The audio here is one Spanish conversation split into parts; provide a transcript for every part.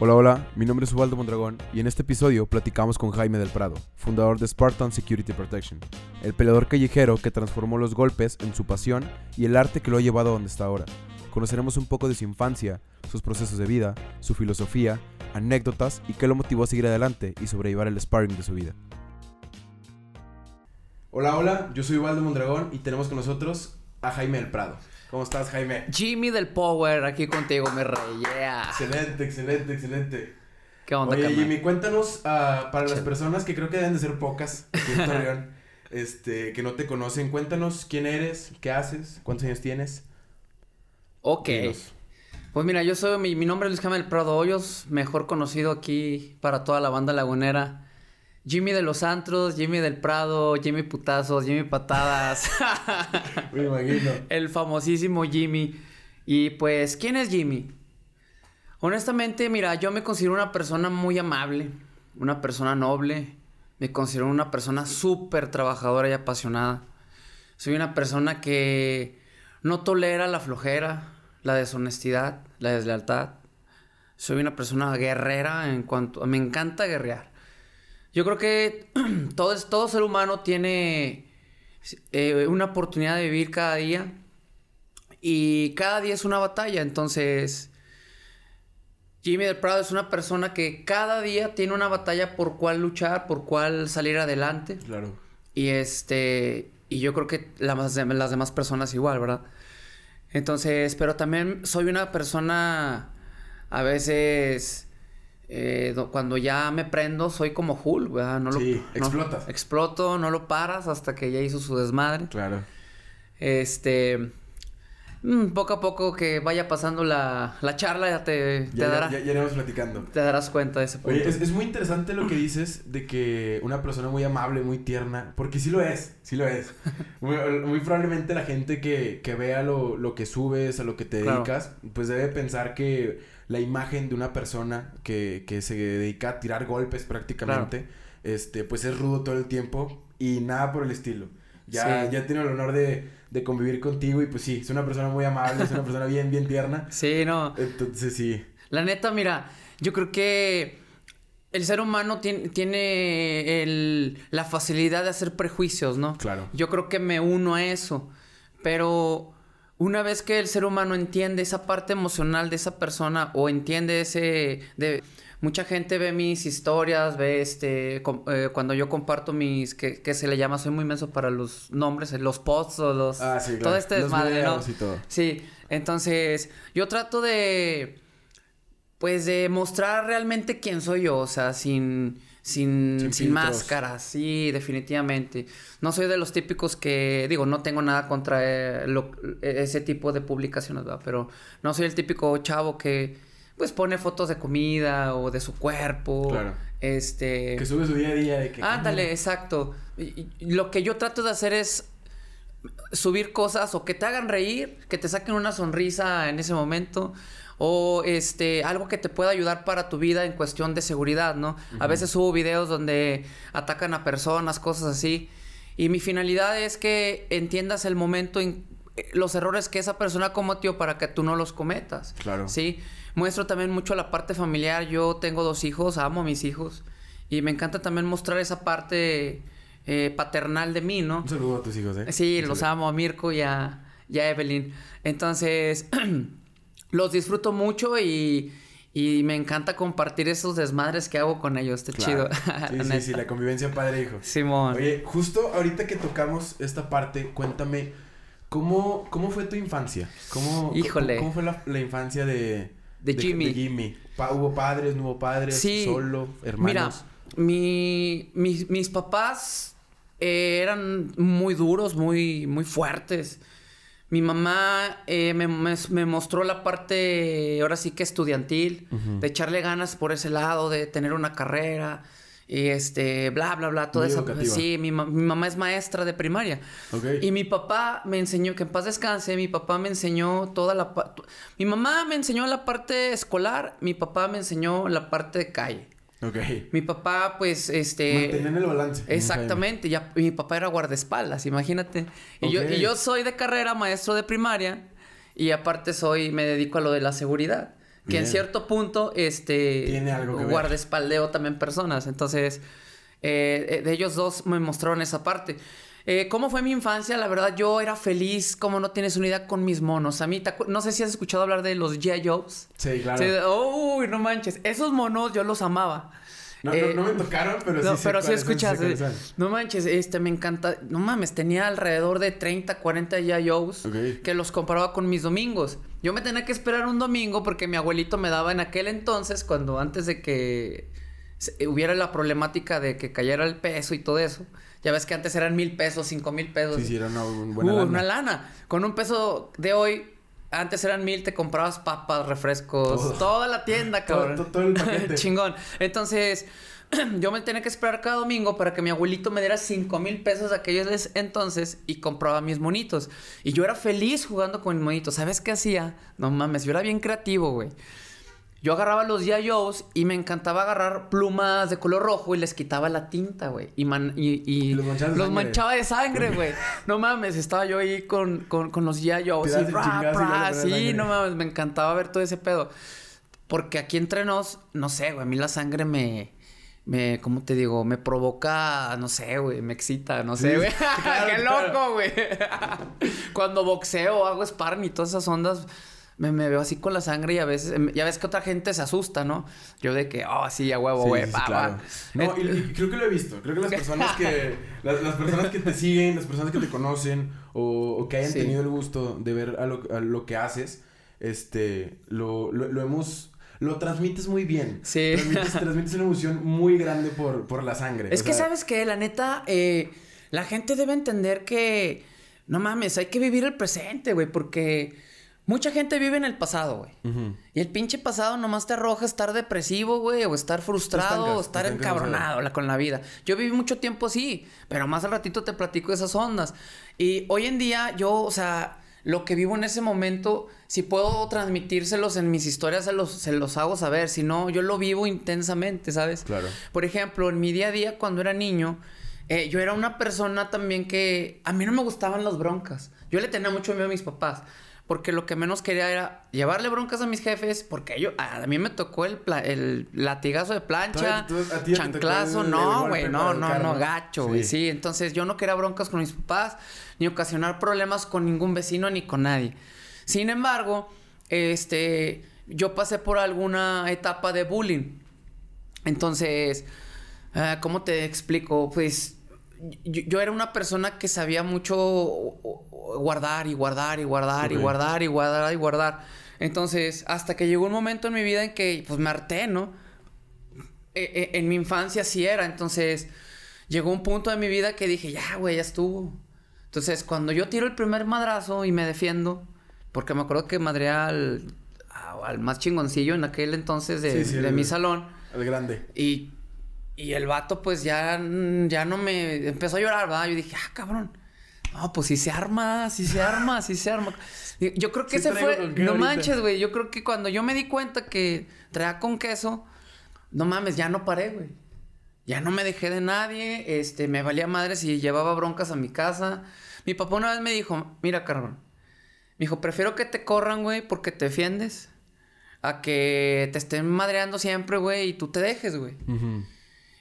Hola, hola, mi nombre es Ubaldo Mondragón y en este episodio platicamos con Jaime del Prado, fundador de Spartan Security Protection, el peleador callejero que transformó los golpes en su pasión y el arte que lo ha llevado a donde está ahora. Conoceremos un poco de su infancia, sus procesos de vida, su filosofía, anécdotas y qué lo motivó a seguir adelante y sobrellevar el sparring de su vida. Hola, hola, yo soy Ubaldo Mondragón y tenemos con nosotros a Jaime del Prado. ¿Cómo estás, Jaime? Jimmy del Power, aquí contigo, me rey, yeah. Excelente, excelente, excelente. ¿Qué onda, Oye? Jimmy, cuéntanos ah, para las personas que creo que deben de ser pocas aquí en Torreón, este, que no te conocen, cuéntanos quién eres, qué haces, cuántos años tienes. Ok. Dinos. Pues mira, yo soy, mi, mi nombre es Luis Jaime del Prado Hoyos, mejor conocido aquí para toda la banda lagunera. Jimmy de los Antros, Jimmy del Prado, Jimmy Putazos, Jimmy Patadas. Me imagino. el famosísimo Jimmy. Y pues, ¿quién es Jimmy? Honestamente, mira, yo me considero una persona muy amable, una persona noble, me considero una persona súper trabajadora y apasionada. Soy una persona que no tolera la flojera, la deshonestidad, la deslealtad. Soy una persona guerrera en cuanto... Me encanta guerrear. Yo creo que todo, todo ser humano tiene eh, una oportunidad de vivir cada día y cada día es una batalla. Entonces, Jimmy del Prado es una persona que cada día tiene una batalla por cuál luchar, por cuál salir adelante. Claro. Y este, y yo creo que las, dem- las demás personas igual, ¿verdad? Entonces, pero también soy una persona a veces eh, do- cuando ya me prendo soy como Hulk, ¿verdad? No Sí, no- explotas. exploto, no lo paras hasta que ya hizo su desmadre. Claro. Este, mm, poco a poco que vaya pasando la, la charla ya te, te Ya, dará- ya, ya iremos platicando. te darás cuenta de ese punto. Oye, es, es muy interesante lo que dices de que una persona muy amable, muy tierna, porque sí lo es, sí lo es. Muy, muy probablemente la gente que, que vea lo, lo que subes, a lo que te Claro. dedicas, pues debe pensar que la imagen de una persona que, que se dedica a tirar golpes prácticamente, este, pues es rudo todo el tiempo y nada por el estilo. Ya, Sí. ya tiene el honor de, de convivir contigo y pues sí, es una persona muy amable, es una persona bien, bien tierna. Sí, no. Entonces sí, La neta, mira, yo creo que el ser humano tiene, tiene el- la facilidad de hacer prejuicios, ¿no? claro. Yo creo que me uno a eso. Pero una vez que el ser humano entiende esa parte emocional de esa persona o entiende ese... De, mucha gente ve mis historias, ve este... com- eh, cuando yo comparto mis... Que, que se le llama? Soy muy menso para los nombres, eh, los posts o los... Ah, sí, claro. Todo este desmadre, ¿no? videos y todo. Sí, entonces yo trato de, pues de mostrar realmente quién soy yo, o sea, sin, sin, Sin máscaras, sí, definitivamente. No soy de los típicos que, digo, no tengo nada contra eh, lo- ese tipo de publicaciones, ¿verdad? Pero no soy el típico chavo que, pues, pone fotos de comida o de su cuerpo. Claro. Este... Que sube su día a día de que... Ándale, exacto. Y- y lo que yo trato de hacer es subir cosas o que te hagan reír, que te saquen una sonrisa en ese momento o este algo que te pueda ayudar para tu vida en cuestión de seguridad, ¿no? A veces subo videos donde atacan a personas, cosas así, y mi finalidad es que entiendas el momento en eh, los errores que esa persona cometió para que tú no los cometas. Claro. Sí, muestro también mucho la parte familiar. Yo tengo dos hijos, amo a mis hijos. Y me encanta también mostrar esa parte eh, paternal de mí, ¿no? Un saludo a tus hijos, ¿eh? Sí, los amo a Mirko y a, y a Evelyn. Entonces, los disfruto mucho y, y me encanta compartir esos desmadres que hago con ellos. Está Claro. chido. Sí, sí, sí, la convivencia padre-hijo. Simón. Oye, justo ahorita que tocamos esta parte, cuéntame, ¿cómo, cómo fue tu infancia? ¿Cómo, Híjole. ¿Cómo, cómo fue la, la infancia de... De Jimmy. de Jimmy? Pa- ¿Hubo padres, no hubo padres? Sí. ¿Solo? Mira, ¿Hermanos? mi, mis, mis papás eh, eran muy duros, muy, muy fuertes. Mi mamá eh, me, me- me mostró la parte, ahora sí que estudiantil, de echarle ganas por ese lado, de tener una carrera, y este, bla, bla, bla, todo Muy eso. educativa. Sí, mi, mi mamá es maestra de primaria. Y mi papá me enseñó, que en paz descanse, mi papá me enseñó toda la parte... Mi mamá me enseñó la parte escolar, mi papá me enseñó la parte de calle. Ok. Mi papá, pues, este... Mantenían el balance. Exactamente, ya, mi papá era guardaespaldas, imagínate. Y, yo, y yo soy de carrera maestro de primaria y aparte soy, me dedico a lo de la seguridad. que en cierto punto, este, Tiene algo que ver. guardaespaldeo también personas. Entonces, eh, eh, de ellos dos me mostraron esa parte. Eh, ¿Cómo fue mi infancia? La verdad, yo era feliz, como no tienes una idea, con mis monos. A mí, ¿te acu- no sé si has escuchado hablar de los G.I. Joes. Sí, claro. Sí, uy, no manches. Esos monos yo los amaba. No, Eh, no, no me tocaron, pero no, sí pero sí escuchas. No manches, este me encanta. No mames, tenía alrededor de 30, 40 ya Joes Ok. que los comparaba con mis domingos. Yo me tenía que esperar un domingo porque mi abuelito me daba en aquel entonces, cuando antes de que hubiera la problemática de que cayera el peso y todo eso. Ya ves que antes eran mil pesos, cinco mil pesos. Sí, sí, era una bu- buena Uh, lana. una lana. Con un peso de hoy, antes eran mil, te comprabas papas, refrescos, Todo. toda la tienda, cabrón. todo- todo el paquete. Chingón. Entonces, yo me tenía que esperar cada domingo para que mi abuelito me diera cinco mil pesos de aquellos entonces y compraba mis monitos. Y yo era feliz jugando con mis monitos. ¿Sabes qué hacía? No mames, yo era bien creativo, güey. Yo agarraba los Joes y me encantaba agarrar plumas de color rojo y les quitaba la tinta, güey. Y, man- y, y Y los manchaba de sangre, güey. No mames, estaba yo ahí con, con, con los Te y ra, ra, sí, no mames, me encantaba ver todo ese pedo. Porque aquí entre nos, no sé, güey, a mí la sangre me, me, ¿cómo te digo? Me provoca, no sé, güey, me excita, no sé, güey. claro, ¡Qué loco, güey! Cuando boxeo, hago sparring y todas esas ondas, me, me veo así con la sangre y a veces, em, ya ves que otra gente se asusta, ¿no? Yo de que, oh, sí, a huevo, güey, sí, claro. No, y, y creo que lo he visto. Creo que las personas que... las, las personas que te siguen, las personas que te conocen o, o que hayan Sí. tenido el gusto de ver a lo, a lo que haces, este, lo, lo, lo hemos... Lo transmites muy bien. Sí. Transmites, transmites una emoción muy grande por, por la sangre. Es o que, sea, ¿sabes qué? La neta, eh, la gente debe entender que, no mames, hay que vivir el presente, güey, porque mucha gente vive en el pasado, güey. Y el pinche pasado nomás te arroja estar depresivo, güey, o estar frustrado, estancas, o estar encabronado la- con la vida. Yo viví mucho tiempo así, pero más al ratito te platico esas ondas. Y hoy en día yo, o sea, lo que vivo en ese momento, si puedo transmitírselos en mis historias, se los, se los hago saber. Si no, yo lo vivo intensamente, ¿sabes? Claro. Por ejemplo, en mi día a día, cuando era niño, eh, yo era una persona también que a mí no me gustaban las broncas. Yo le tenía mucho miedo a mis papás. Porque lo que menos quería era llevarle broncas a mis jefes, porque ellos, a mí me tocó el, pla- el latigazo de plancha, Tú- tú- chanclazo, no, güey, no, no, ¿no? gacho, güey, Sí. sí. Entonces yo no quería broncas con mis papás, ni ocasionar problemas con ningún vecino ni con nadie. Sin embargo, este, yo pasé por alguna etapa de bullying. Entonces, ah, ¿cómo te explico? Pues yo, yo era una persona que sabía mucho guardar y guardar y guardar y Ok. guardar y guardar y guardar. Entonces, hasta que llegó un momento en mi vida en que pues me harté, ¿no? Eh, eh, en mi infancia sí era, entonces llegó un punto de mi vida que dije, ya, güey, ya estuvo. Entonces, cuando yo tiro el primer madrazo y me defiendo, porque me acuerdo que madré al, al más chingoncillo en aquel entonces de, Sí, sí, de el- mi salón. El grande. Y, y el vato, pues ya, ya no me empezó a llorar, ¿verdad? Yo dije, ah, cabrón. No, pues sí se arma, sí se arma, sí se arma. Yo creo que Sí ese fue. No ahorita. manches, güey. Yo creo que cuando yo me di cuenta que traía con queso, no mames, ya no paré, güey. Ya no me dejé de nadie, este, me valía madre si llevaba broncas a mi casa. Mi papá una vez me dijo, mira, cabrón. Me dijo, prefiero que te corran, güey, porque te defiendes. A que te estén madreando siempre, güey, y tú te dejes, güey. Ujú.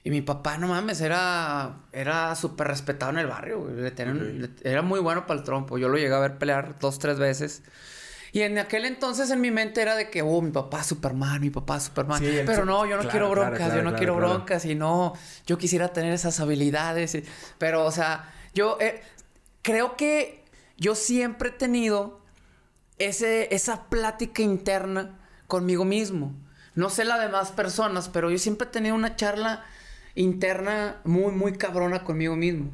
Y mi papá, no mames, era, era súper respetado en el barrio, güey. Le tenían- Ok. le- era muy bueno para el trompo. Yo lo llegué a ver pelear dos, tres veces. Y en aquel entonces en mi mente era de que, oh, mi papá es Superman, mi papá es Superman. Sí, Pero no, yo no claro, quiero claro, broncas, claro, yo no claro, quiero claro. broncas y no, yo quisiera tener esas habilidades. y- Pero, o sea, yo eh, creo que yo siempre he tenido ese, esa plática interna conmigo mismo. No sé la de más personas, pero yo siempre he tenido una charla interna muy, muy cabrona conmigo mismo.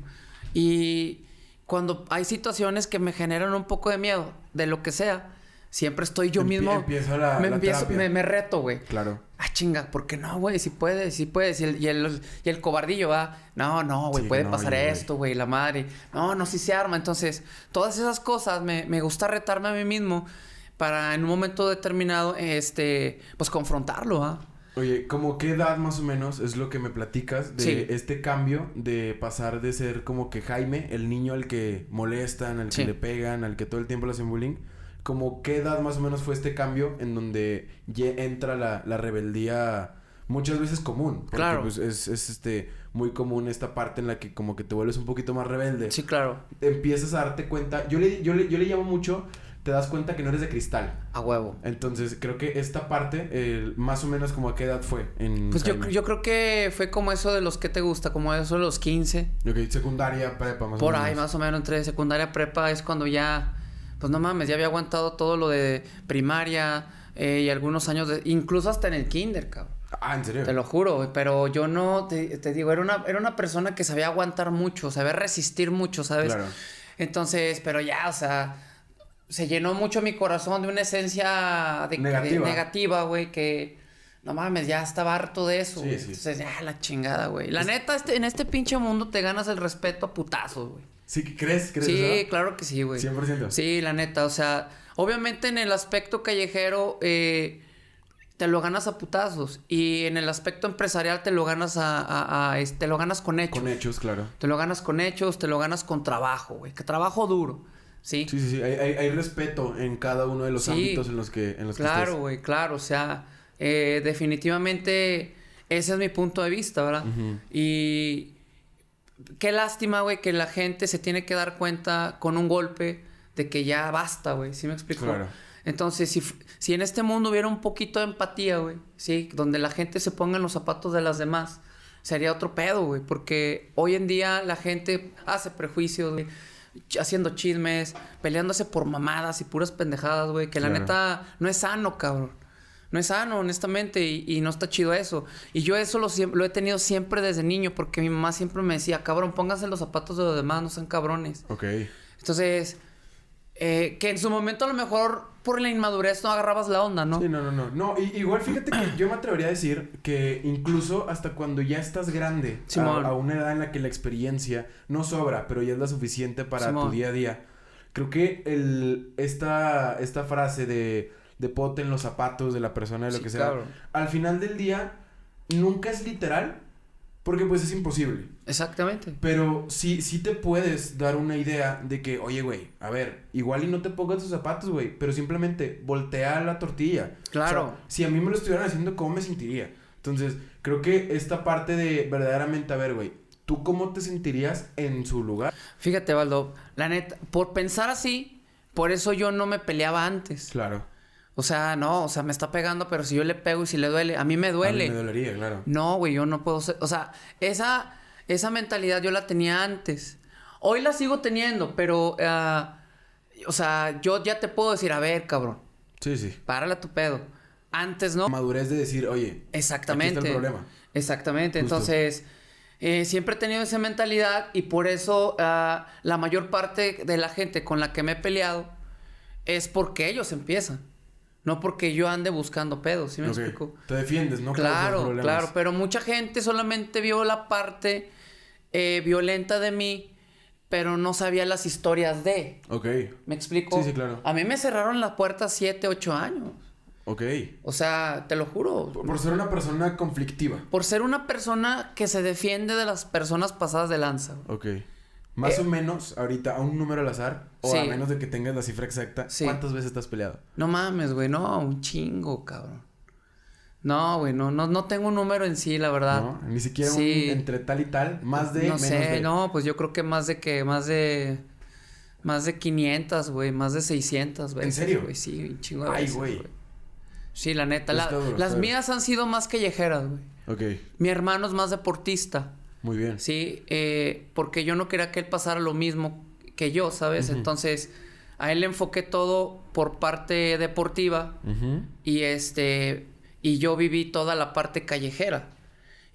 Y cuando hay situaciones que me generan un poco de miedo, de lo que sea, siempre estoy yo Empie- mismo. empieza la- me la empiezo, me, me reto, güey. Claro. Ah, chinga, ¿por qué no, güey? Si puedes, si puedes. Y el, y el, y el cobardillo va, no, no, güey, Sí, puede no, pasar esto, güey, la madre. No, no, si se arma. Entonces, todas esas cosas me, me gusta retarme a mí mismo para en un momento determinado, este, pues confrontarlo, ¿ah? Oye, ¿como qué edad más o menos es lo que me platicas de Sí. este cambio de pasar de ser como que Jaime, el niño al que molestan, al que le pegan, al que todo el tiempo le hacen bullying, como qué edad más o menos fue este cambio en donde ya entra la, la rebeldía muchas veces común. Porque, Claro. Pues es, es, este muy común esta parte en la que como que te vuelves un poquito más rebelde. Sí, claro. Empiezas a darte cuenta. Yo le, yo le, yo le llamo mucho. Te das cuenta que no eres de cristal. A huevo. Entonces, creo que esta parte, eh, más o menos como a qué edad fue en Pues yo, yo creo que fue como eso de los que te gusta, como eso de los 15. Ok, secundaria, prepa, más Por o menos. ahí más o menos entre secundaria prepa es cuando ya, pues no mames, ya había aguantado todo lo de primaria eh, y algunos años de, incluso hasta en el kinder, cabrón. Ah, ¿en serio? Te lo juro, pero yo no, te, te digo, era una, era una persona que sabía aguantar mucho, sabía resistir mucho, ¿sabes? Claro. Entonces, pero ya, o sea, se llenó mucho mi corazón de una esencia de, de- Negativa. güey, que no mames, ya estaba harto de eso, Sí, güey. sí. Entonces, ya, la chingada, güey. La neta, este, en este pinche mundo te ganas el respeto a putazos, güey. ¿Sí crees? ¿Crees Sí, claro que sí, güey. 100%. Sí, la neta, o sea, obviamente en el aspecto callejero eh, te lo ganas a putazos y en el aspecto empresarial te lo ganas a, a- a, este, te lo ganas con hechos. Con hechos, claro. Te lo ganas con hechos, te lo ganas con trabajo, güey, que trabajo duro. Sí. Sí, sí, sí. Hay, hay, hay respeto en cada uno de los Sí. ámbitos en los que, en los que Claro, güey, claro, o sea, eh, definitivamente ese es mi punto de vista, ¿verdad? Y qué lástima, güey, que la gente se tiene que dar cuenta con un golpe de que ya basta, güey, ¿sí me explico? Claro. Entonces, si, si en este mundo hubiera un poquito de empatía, güey, ¿sí? Donde la gente se ponga en los zapatos de las demás, sería otro pedo, güey, porque hoy en día la gente hace prejuicios, güey, haciendo chismes, peleándose por mamadas y puras pendejadas, güey, que la neta no es sano, cabrón. No es sano, honestamente, y, y no está chido eso. Y yo eso lo, lo he tenido siempre desde niño, porque mi mamá siempre me decía, cabrón, pónganse los zapatos de los demás, no sean cabrones. Ok. Entonces, eh, que en su momento a lo mejor por la inmadurez no agarrabas la onda, ¿no? Sí, no, no, no. No, i- igual fíjate que yo me atrevería a decir que incluso hasta cuando ya estás grande, a, a una edad en la que la experiencia no sobra, pero ya es la suficiente para Simón. tu día a día, creo que el, esta, esta frase de, de pote en los zapatos de la persona, de lo Sí, que sea, cabrón. al final del día nunca es literal, porque pues es imposible. Exactamente. Pero sí, sí te puedes dar una idea de que, oye, güey, a ver, igual y no te pongas tus zapatos, güey, pero simplemente voltea la tortilla. Claro. O sea, si a mí me lo estuvieran haciendo, ¿cómo me sentiría? Entonces, creo que esta parte de verdaderamente, a ver, güey, ¿tú cómo te sentirías en su lugar? Fíjate, Valdo, la neta, por pensar así, por eso yo no me peleaba antes. Claro. O sea, no, o sea, me está pegando, pero si yo le pego y si le duele, a mí me A duele. mí me dolería, claro. No, güey, yo no puedo ser. O sea, esa, esa mentalidad yo la tenía antes. Hoy la sigo teniendo, pero. ah, o sea, yo ya te puedo decir, a ver, cabrón, Sí, sí. párale a tu pedo. Antes no. Madurez de decir, oye, Exactamente. Aquí está el problema. Exactamente. Justo. Entonces, eh, siempre he tenido esa mentalidad y por eso ah, la mayor parte de la gente con la que me he peleado es porque ellos empiezan. No porque yo ande buscando pedos, ¿sí me explico? te defiendes, ¿no? Claro, claro, pero mucha gente solamente vio la parte eh, violenta de mí, pero no sabía las historias de. Ok, ¿Me explico? Sí, sí, claro. A mí me cerraron la puerta 7, 8 años. ok. O sea, te lo juro. Por, por ser una persona conflictiva. Por ser una persona que se defiende de las personas pasadas de lanza. güey. Ok. Más Eh, o menos, ahorita, a un número al azar, o Sí. a menos de que tengas la cifra exacta, Sí. ¿cuántas veces te has peleado? No mames, güey, no, un chingo, cabrón. No, güey, no, no, no tengo un número en sí, la verdad. ¿No? Ni siquiera Sí. un entre tal y tal, más de, no menos sé, de. no, pues yo creo que más de que, más de, más de 500, güey, más de 600 veces. serio? güey, sí, un chingo de Ay, veces, güey. Sí, la neta, la- las mías han sido más callejeras, güey. Ok, Mi hermano es más deportista. Muy bien. Sí, eh, porque yo no quería que él pasara lo mismo que yo, ¿sabes? Entonces, a él le enfoqué todo por parte deportiva y este y yo viví toda la parte callejera.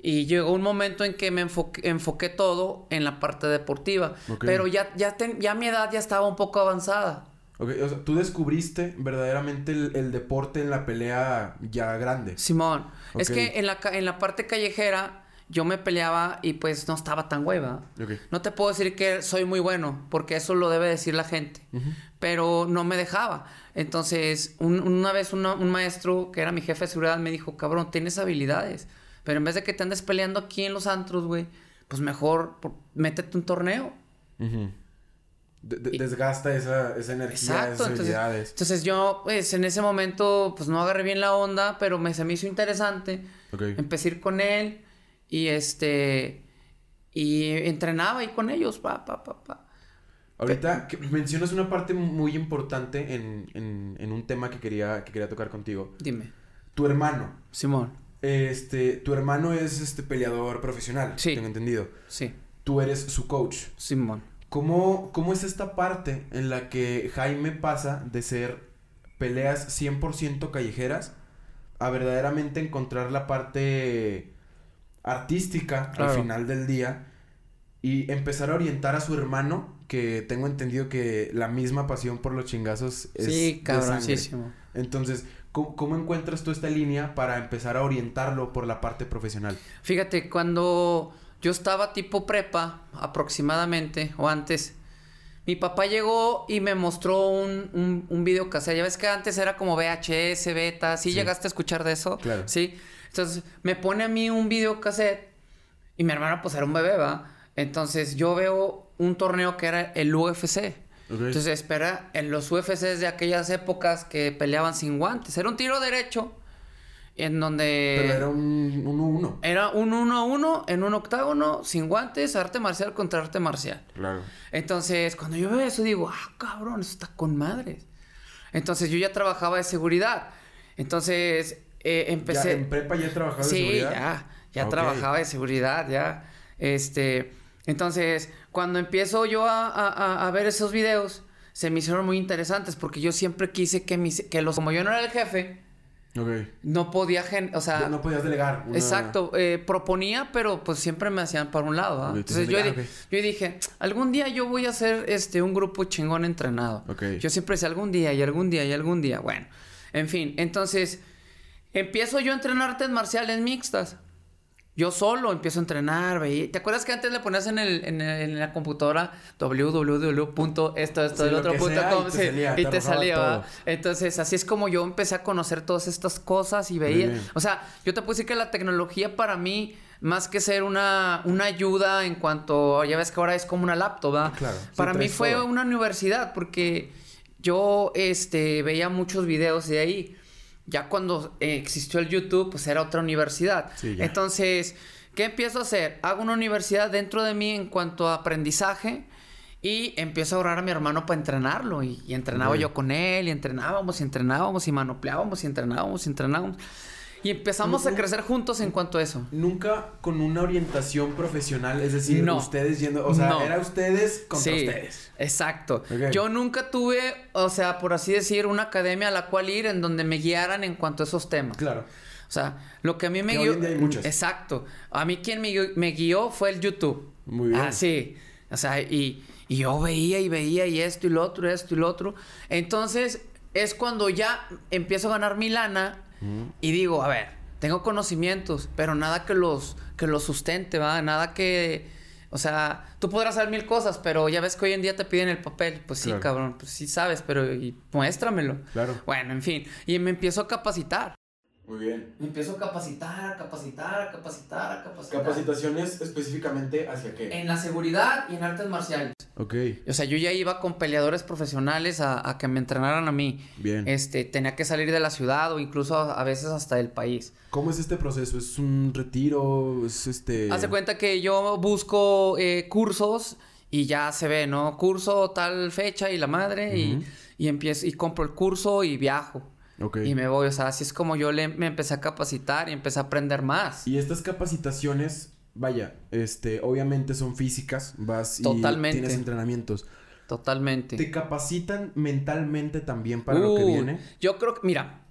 Y llegó un momento en que me enfoqué, enfoqué todo en la parte deportiva, pero ya ya ten- ya mi edad ya estaba un poco avanzada. Ok, o sea, tú descubriste verdaderamente el, el deporte en la pelea ya grande. Simón, es que en la en la parte callejera yo me peleaba y pues no estaba tan hueva. No te puedo decir que soy muy bueno, porque eso lo debe decir la gente. Pero no me dejaba. Entonces, un- una vez una- un maestro, que era mi jefe de seguridad, me dijo, cabrón, tienes habilidades. Pero en vez de que te andes peleando aquí en los antros, güey, pues mejor por- métete un torneo. De- desgasta esa, esa energía, Exacto, esas entonces, habilidades. entonces yo, pues en ese momento, pues no agarré bien la onda, pero me, se me hizo interesante. Ok. Empecé a ir con él y este, y entrenaba ahí con ellos, pa, pa, pa, pa. Ahorita que mencionas una parte muy importante en, en, en un tema que quería, que quería tocar contigo. Dime, Tu hermano. Simón, Este, tu hermano es este peleador profesional, Sí. tengo entendido. sí, Tú eres su coach. Simón. ¿Cómo, ¿Cómo es esta parte en la que Jaime pasa de ser peleas 100% callejeras a verdaderamente encontrar la parte artística Claro. al final del día y empezar a orientar a su hermano, que tengo entendido que la misma pasión por los chingazos es Sí, cabroncísimo. Entonces, ¿cómo, cómo encuentras tú esta línea para empezar a orientarlo por la parte profesional? Fíjate, cuando yo estaba tipo prepa, aproximadamente, o antes, mi papá llegó y me mostró un, un, un video cassette. Ya ves que antes era como VHS, beta. ¿Sí, Sí. llegaste a escuchar de eso? Claro. Sí. Entonces, me pone a mí un video cassette y mi hermano, pues, era un bebé, ¿va? Entonces, yo veo un torneo que era el UFC. Entonces, espera, en los UFCs de aquellas épocas que peleaban sin guantes. Era un tiro derecho en donde... Pero era un 1-1. Era un 1 a 1 en un octágono, sin guantes, arte marcial contra arte marcial. Claro. Entonces, cuando yo veo eso, digo, ah, cabrón, eso está con madres. Entonces, yo ya trabajaba de seguridad. Entonces, eh, empecé. Ya, ¿En prepa ya trabajabas de sí, seguridad? ya, ya Ok. trabajaba de seguridad, ya. Este, entonces, cuando empiezo yo a, a- a- ver esos videos, se me hicieron muy interesantes porque yo siempre quise que mis, que los, como yo no era el jefe, no podía, gen- o sea, no podías delegar. una- Exacto, eh, proponía, pero pues siempre me hacían para un lado. ¿ah? Entonces yo, yo dije, algún día yo voy a hacer este un grupo chingón entrenado. Yo siempre decía algún día y algún día y algún día. Bueno, en fin, entonces empiezo yo a entrenar artes marciales mixtas. Yo solo empiezo a entrenar. ¿Te acuerdas que antes le ponías en, el, en, el- en la computadora www.esto, esto, esto, Sí, del lo otro punto sea, com? y te salía, y. Entonces, así es como yo empecé a conocer todas estas cosas y veía. O sea, yo te puedo decir que la tecnología para mí, más que ser una, una ayuda en cuanto, ya ves que ahora es como una laptop, ¿verdad? Claro, sí, Para mí fue todo. una universidad porque yo este, veía muchos videos de ahí. Ya cuando eh, existió el YouTube, pues era otra universidad. Sí. Entonces, ¿qué empiezo a hacer? Hago una universidad dentro de mí en cuanto a aprendizaje y empiezo a orar a mi hermano para entrenarlo. Y, y entrenaba yo con él, y entrenábamos, y entrenábamos, y manopleábamos, y entrenábamos, y entrenábamos. Y empezamos a crecer juntos en cuanto a eso. Nunca con una orientación profesional, es decir, No. ustedes yendo, o sea, No. era ustedes contra Sí, ustedes. Exacto. Yo nunca tuve, o sea, por así decir, una academia a la cual ir en donde me guiaran en cuanto a esos temas. Claro. O sea, lo que a mí me Que hoy guió. en día hay. Exacto. A mí quien me, guió- me guió fue el YouTube. Muy bien. Ah, sí. O sea, y, y yo veía y veía y esto y lo otro, esto y lo otro. Entonces, es cuando ya empiezo a ganar mi lana y digo, a ver, tengo conocimientos, pero nada que los, que los sustente, ¿va? Nada que. O sea, tú podrás saber mil cosas, pero ya ves que hoy en día te piden el papel. Pues sí, Claro. cabrón, pues sí sabes, pero y muéstramelo. Claro. Bueno, en fin. Y me empiezo a capacitar. Muy bien. Me empiezo a capacitar, a capacitar, a capacitar, a capacitar. Capacitaciones específicamente hacia qué? En la seguridad y en artes marciales. Ok. O sea, yo ya iba con peleadores profesionales a, a que me entrenaran a mí. Bien. Este, tenía que salir de la ciudad o incluso a, a veces hasta del país. ¿Cómo es este proceso? ¿Es un retiro? ¿Es este...? Hace cuenta que yo busco eh, cursos y ya se ve, ¿no? Curso tal fecha y la madre Ujú. y, y empiezo y compro el curso y viajo. Y me voy, o sea, así es como yo le, me empecé a capacitar y empecé a aprender más. Y estas capacitaciones, vaya, este, obviamente son físicas, vas y tienes entrenamientos. Totalmente. ¿Te capacitan mentalmente también para lo que Uh, viene? Yo creo que, mira,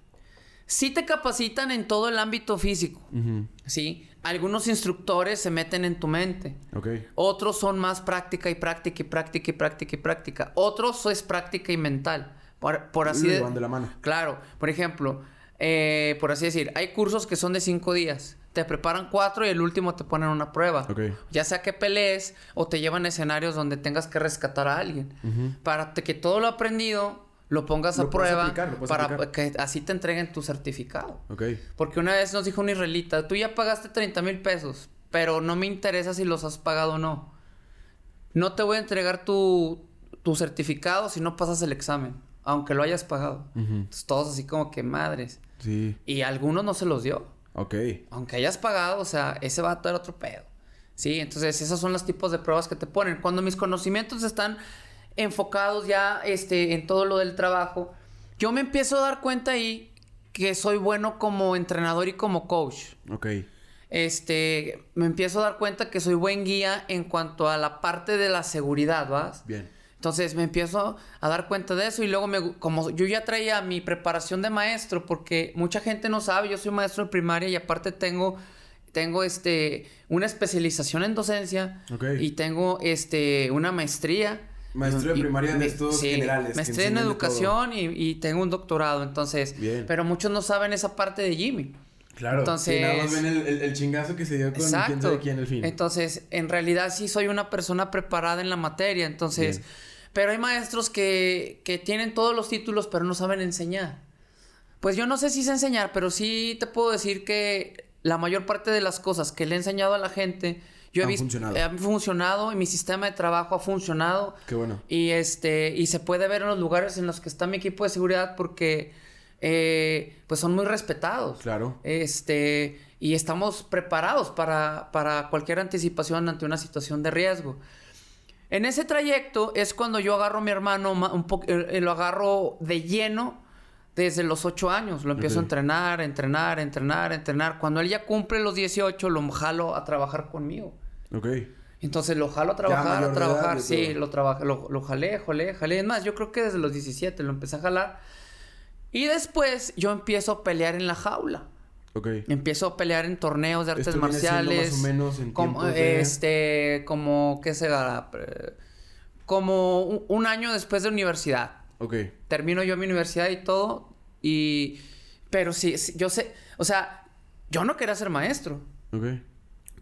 sí te capacitan en todo el ámbito físico. ¿sí? Algunos instructores se meten en tu mente. Ok. Otros son más práctica y práctica y práctica y práctica y práctica. Otros es práctica y mental. Por, por así Lo de- llevan de la mano. Claro, por ejemplo, eh, por así decir, hay cursos que son de cinco días. Te preparan cuatro y el último te ponen una prueba. Ya sea que pelees o te llevan a escenarios donde tengas que rescatar a alguien. Para que todo lo aprendido lo pongas a prueba aplicar, para aplicar. que así te entreguen tu certificado. Porque una vez nos dijo un israelita, tú ya pagaste 30 mil pesos, pero no me interesa si los has pagado o no. No te voy a entregar tu, tu certificado si no pasas el examen, aunque lo hayas pagado. Entonces, todos así como que madres. Sí. Y a algunos no se los dio. Ok. Aunque hayas pagado, o sea, ese va a era otro pedo. Sí, entonces esos son los tipos de pruebas que te ponen. Cuando mis conocimientos están enfocados ya este, en todo lo del trabajo, yo me empiezo a dar cuenta ahí que soy bueno como entrenador y como coach. Ok. Este, me empiezo a dar cuenta que soy buen guía en cuanto a la parte de la seguridad, ¿vas? Bien. Entonces me empiezo a dar cuenta de eso y luego me, como yo ya traía mi preparación de maestro, porque mucha gente no sabe, yo soy maestro de primaria y aparte tengo, tengo este, una especialización en docencia y tengo este, una maestría. Maestro de primaria me- estudios generales, que Maestría en educación y, y tengo un doctorado, entonces. Bien. Pero muchos no saben esa parte de Jimmy. Claro. Entonces- Sí, nada más ven el, el- el chingazo que se dio con quién Exacto. sabe quién el fin. Entonces, en realidad sí soy una persona preparada en la materia. Entonces, Bien. pero hay maestros que, que tienen todos los títulos, pero no saben enseñar. Pues yo no sé si sé enseñar, pero sí te puedo decir que la mayor parte de las cosas que le he enseñado a la gente, yo he Han visto, funcionado. han funcionado y mi sistema de trabajo ha funcionado. Qué bueno. Y este, y se puede ver en los lugares en los que está mi equipo de seguridad porque eh, pues son muy respetados. Claro. Este, y estamos preparados para, para cualquier anticipación ante una situación de riesgo. En ese trayecto es cuando yo agarro a mi hermano, ma- un eh, eh, lo agarro de lleno desde los 8 años. Lo empiezo a entrenar, entrenar, entrenar, entrenar. Cuando él ya cumple los 18, lo jalo a trabajar conmigo. Ok. Entonces lo jalo a trabajar, a trabajar, sí, lo, traba- lo, lo jalé, jalé, jalé. Es más, yo creo que desde los 17 lo empecé a jalar. Y después yo empiezo a pelear en la jaula. Ok. Empiezo a pelear en torneos de artes Esto viene siendo marciales. más o menos en como, de- este, como, ¿qué Como un, un año después de universidad. Ok. Termino yo mi universidad y todo. Y, pero sí, sí, yo sé, o sea, yo no quería ser maestro. Ok.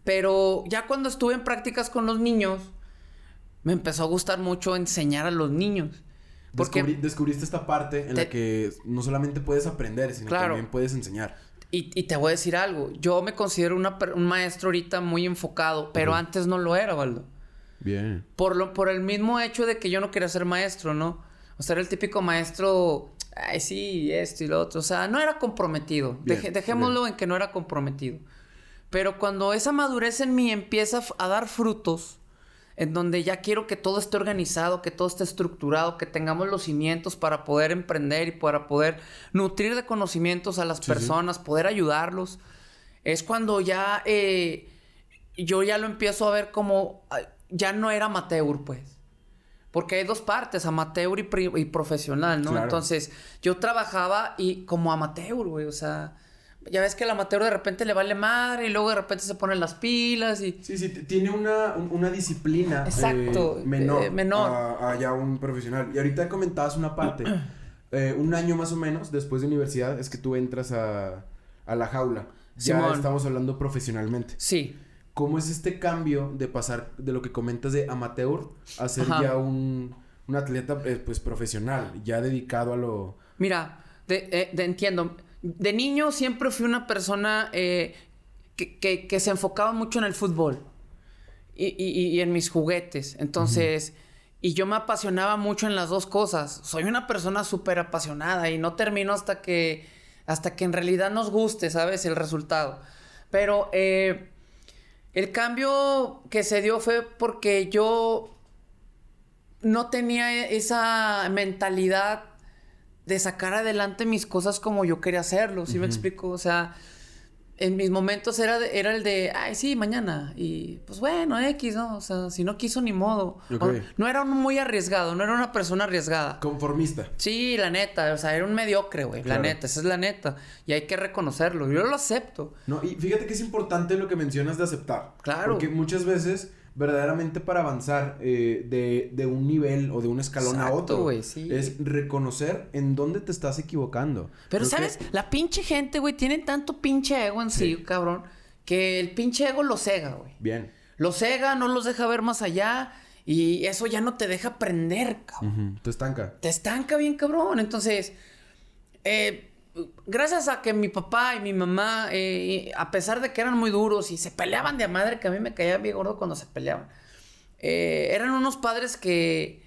Pero ya cuando estuve en prácticas con los niños, me empezó a gustar mucho enseñar a los niños. Porque, Descubrí- descubriste esta parte en Te- la que no solamente puedes aprender, sino Claro. también puedes enseñar. y, y te voy a decir algo, yo me considero una un maestro ahorita muy enfocado, pero Ujú. antes no lo era, Valdo. Bien. Por, lo, por el mismo hecho de que yo no quería ser maestro, ¿no? O sea, era el típico maestro, ay, sí, esto y lo otro. O sea, no era comprometido. Bien, Deje- dejémoslo en que no era comprometido. Pero cuando esa madurez en mí empieza a dar frutos, en donde ya quiero que todo esté organizado, que todo esté estructurado, que tengamos los cimientos para poder emprender y para poder nutrir de conocimientos a las Sí, sí. personas, poder ayudarlos, es cuando ya eh, yo ya lo empiezo a ver como ya no era amateur, pues. Porque hay dos partes, amateur y, y profesional, ¿no? Claro. Entonces, yo trabajaba y como amateur, güey, o sea, ya ves que el amateur de repente le vale madre y luego de repente se ponen las pilas y Sí, sí, tiene una, un- una disciplina Exacto, eh, menor, eh, menor. A, a ya un profesional. Y ahorita comentabas una parte. Eh, un año más o menos después de universidad es que tú entras a, a la jaula. Ya Simón. estamos hablando profesionalmente. sí. ¿Cómo es este cambio de pasar de lo que comentas de amateur a ser Ajá. ya un, un atleta eh, pues profesional, ya dedicado a lo... Mira, de, de- entiendo. De niño siempre fui una persona eh, que, que- que se enfocaba mucho en el fútbol y, y- y en mis juguetes. Entonces, y yo me apasionaba mucho en las dos cosas. Soy una persona súper apasionada y no termino hasta que, hasta que en realidad nos guste, ¿sabes? El resultado. Pero eh, el cambio que se dio fue porque yo no tenía esa mentalidad de sacar adelante mis cosas como yo quería hacerlo, ¿sí me explico? O sea, en mis momentos era, de- era el de, ay, sí, mañana. Y pues bueno, X, ¿no? O sea, si no quiso, ni modo. O- no era un muy arriesgado, no era una persona arriesgada. Conformista. Sí, la neta, o sea, era un mediocre, güey. Claro. La neta, esa es la neta. Y hay que reconocerlo. Yo lo acepto. No, y fíjate que es importante lo que mencionas de aceptar. Claro. Porque muchas veces, verdaderamente para avanzar eh, de, de un nivel o de un escalón a otro, sí. es reconocer en dónde te estás equivocando. Pero, Creo ¿sabes? que- La pinche gente, güey, tiene tanto pinche ego en sí, Sí. cabrón, que el pinche ego lo cega, güey. Bien. Los cega, no los deja ver más allá y eso ya no te deja aprender, cabrón. Te estanca. Te estanca bien, cabrón. Entonces, eh, gracias a que mi papá y mi mamá, eh, a pesar de que eran muy duros y se peleaban de a madre, que a mí me caía bien gordo cuando se peleaban, eh, eran unos padres que,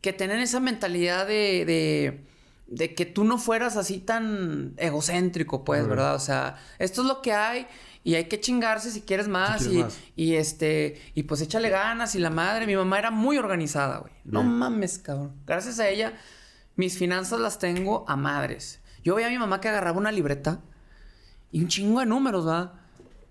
que tener esa mentalidad de, de, de que tú no fueras así tan egocéntrico, pues. ¿verdad? O sea, esto es lo que hay y hay que chingarse si quieres más, quieres y, más. y este, y pues échale ganas y la madre, mi mamá era muy organizada, güey. No mames, cabrón. Gracias a ella, mis finanzas las tengo a madres. Yo veía a mi mamá que agarraba una libreta y un chingo de números, ¿va?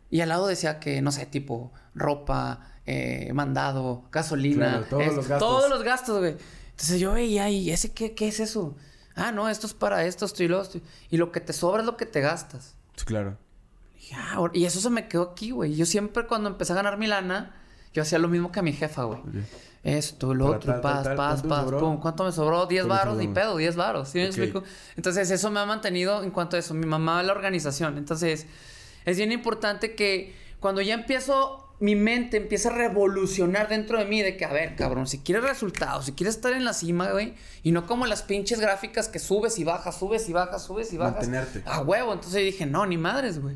Y al lado decía que, no sé, tipo ropa, eh, mandado, gasolina. Claro, todos es- los gastos. Todos los gastos, güey. Entonces yo veía, ¿y ese qué, qué es eso? Ah, no, esto es para esto, esto y lo. Y lo que te sobra es lo que te gastas. Sí, claro. Ah, y eso se me quedó aquí, güey. Yo siempre cuando empecé a ganar mi lana, yo hacía lo mismo que mi jefa, güey. Esto, lo Para otro, tal, paz, tal, paz, ¿cuánto me paz, sobró? pum. ¿Cuánto me sobró? 10 Con eso varos, ni pedo, 10 varos. ¿Sí me explico? Entonces, eso me ha mantenido en cuanto a eso. Mi mamá, la organización. Entonces, es bien importante que cuando ya empiezo, mi mente empieza a revolucionar dentro de mí de que, a ver, cabrón, si quieres resultados, si quieres estar en la cima, güey, y no como las pinches gráficas que subes y bajas, subes y bajas, subes y bajas. Mantenerte. A huevo. Entonces dije, no, ni madres, güey.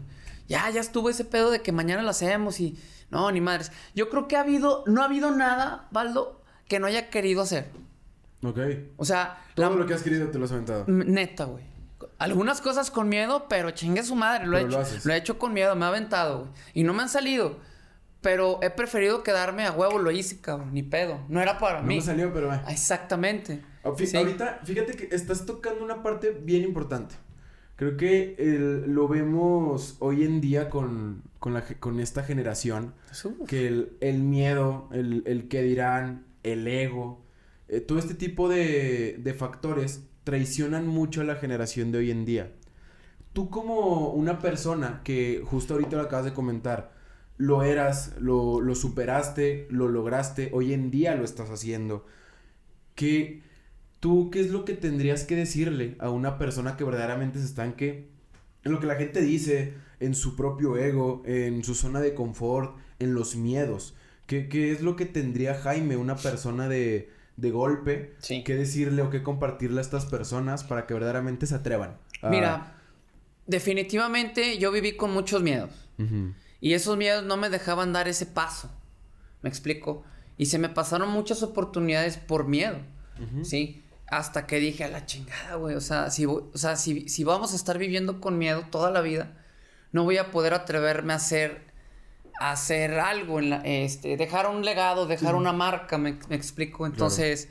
Ya, ya estuvo ese pedo de que mañana lo hacemos y. No, ni madres. Yo creo que ha habido. No ha habido nada, Baldo, que no haya querido hacer. Ok. O sea, Todo la- lo que has querido te lo has aventado. neta, güey. Algunas cosas con miedo, pero chingue su madre. Lo, he Pero lo hecho, haces. lo he hecho con miedo, me ha aventado, güey. Y no me han salido. Pero he preferido quedarme a huevo, lo hice, cabrón. Ni pedo. No era para No mí. me salió, pero... Exactamente. Fi- Sí. Ahorita, fíjate que estás tocando una parte bien importante. Creo que el- lo vemos hoy en día con, con, la con esta generación. Uf. Que el, el miedo, el, el que dirán, el ego, eh, todo este tipo de, de factores traicionan mucho a la generación de hoy en día. Tú como una persona que justo ahorita lo acabas de comentar, lo eras, lo, lo superaste, lo lograste, hoy en día lo estás haciendo. ¿Qué, ¿Tú qué es lo que tendrías que decirle a una persona que verdaderamente se estanque en lo que la gente dice, en su propio ego, en su zona de confort, en los miedos? ¿Qué, qué es lo que tendría Jaime, una persona de, de golpe, Sí. que decirle o qué compartirle a estas personas para que verdaderamente se atrevan? a- Mira, definitivamente yo viví con muchos miedos. Y esos miedos no me dejaban dar ese paso. ¿Me explico? Y se me pasaron muchas oportunidades por miedo. ¿Sí? Hasta que dije, a la chingada, güey. O sea, si, o sea si, si vamos a estar viviendo con miedo toda la vida, no voy a poder atreverme a hacer, a hacer algo, en la, este, dejar un legado, dejar una marca, me, me explico. Entonces,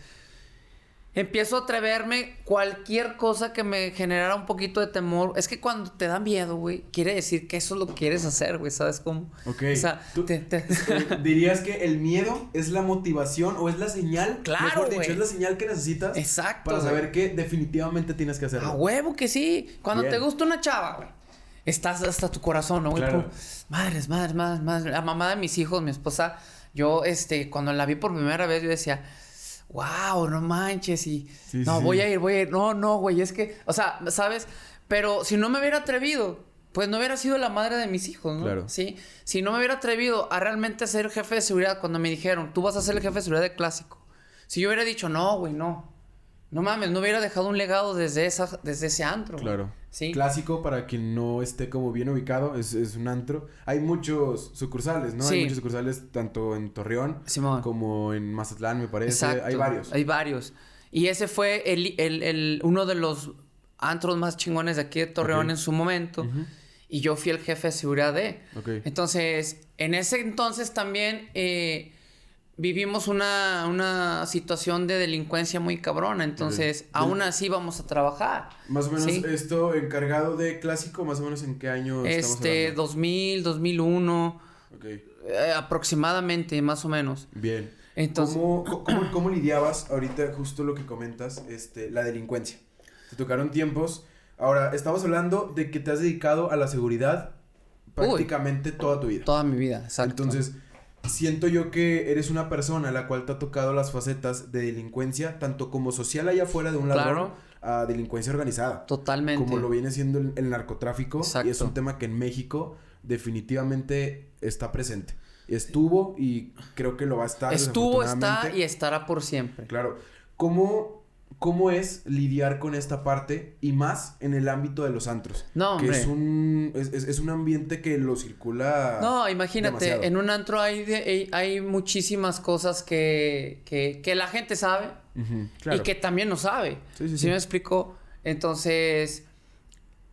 empiezo a atreverme cualquier cosa que me generara un poquito de temor. Es que cuando te da miedo, güey, quiere decir que eso lo quieres hacer, güey, ¿sabes cómo? Ok. O sea, Tú- te- te- Eh, ¿Dirías que el miedo es la motivación o es la señal? Claro, Mejor dicho, güey. es la señal que necesitas Exacto, para saber que definitivamente tienes que hacerlo. A huevo que sí. Cuando Bien. te gusta una chava, güey. Estás hasta tu corazón, ¿no, güey? Claro. Madres, madres, madres, madres. La mamá de mis hijos, mi esposa, yo, este, cuando la vi por primera vez, yo decía, wow, no manches. Y Sí, no, sí. voy a ir, voy a ir. No, no, güey, es que, o sea, ¿sabes? Pero si no me hubiera atrevido, pues no hubiera sido la madre de mis hijos, ¿no? Claro. Sí. Si no me hubiera atrevido a realmente ser jefe de seguridad, cuando me dijeron, tú vas a ser el jefe de seguridad de clásico. Si yo hubiera dicho, no, güey, no. No mames, no hubiera dejado un legado desde, esa, desde ese antro. Claro. Sí. Clásico, para quien no esté como bien ubicado, es, es un antro. Hay muchos sucursales, ¿no? Sí. Hay muchos sucursales tanto en Torreón Simón. como en Mazatlán, me parece. Exacto. Hay varios. Hay varios. Y ese fue el, el- el- uno de los antros más chingones de aquí de Torreón en su momento. Y yo fui el jefe de seguridad de. Ok. Entonces, en ese entonces también eh, vivimos una, una situación de delincuencia muy cabrona. Entonces, aún así vamos a trabajar. Más o menos Sí. esto encargado de clásico, más o menos en qué año Este, hablando? 2000, 2001, Ok. eh, aproximadamente, más o menos. Bien. Entonces- ¿Cómo, cómo, cómo lidiabas ahorita justo lo que comentas, este, la delincuencia? Te tocaron tiempos. Ahora, estamos hablando de que te has dedicado a la seguridad prácticamente toda tu vida. Toda mi vida, exacto. Entonces, siento yo que eres una persona a la cual te ha tocado las facetas de delincuencia, tanto como social allá afuera de un ladrón, a delincuencia organizada. Totalmente. Como lo viene siendo el, el narcotráfico. Y es Exacto. un tema que en México definitivamente está presente. Estuvo y creo que lo va a estar. Estuvo, está y estará por siempre. Claro. ¿Cómo, ¿cómo es lidiar con esta parte y más en el ámbito de los antros? No, Que hombre. es un, es, es- es un ambiente que lo circula. No, imagínate, demasiado. en un antro hay, de- hay, hay muchísimas cosas que, que, que la gente sabe claro. y que también no sabe. Sí, sí, ¿Sí sí. me explico? Entonces,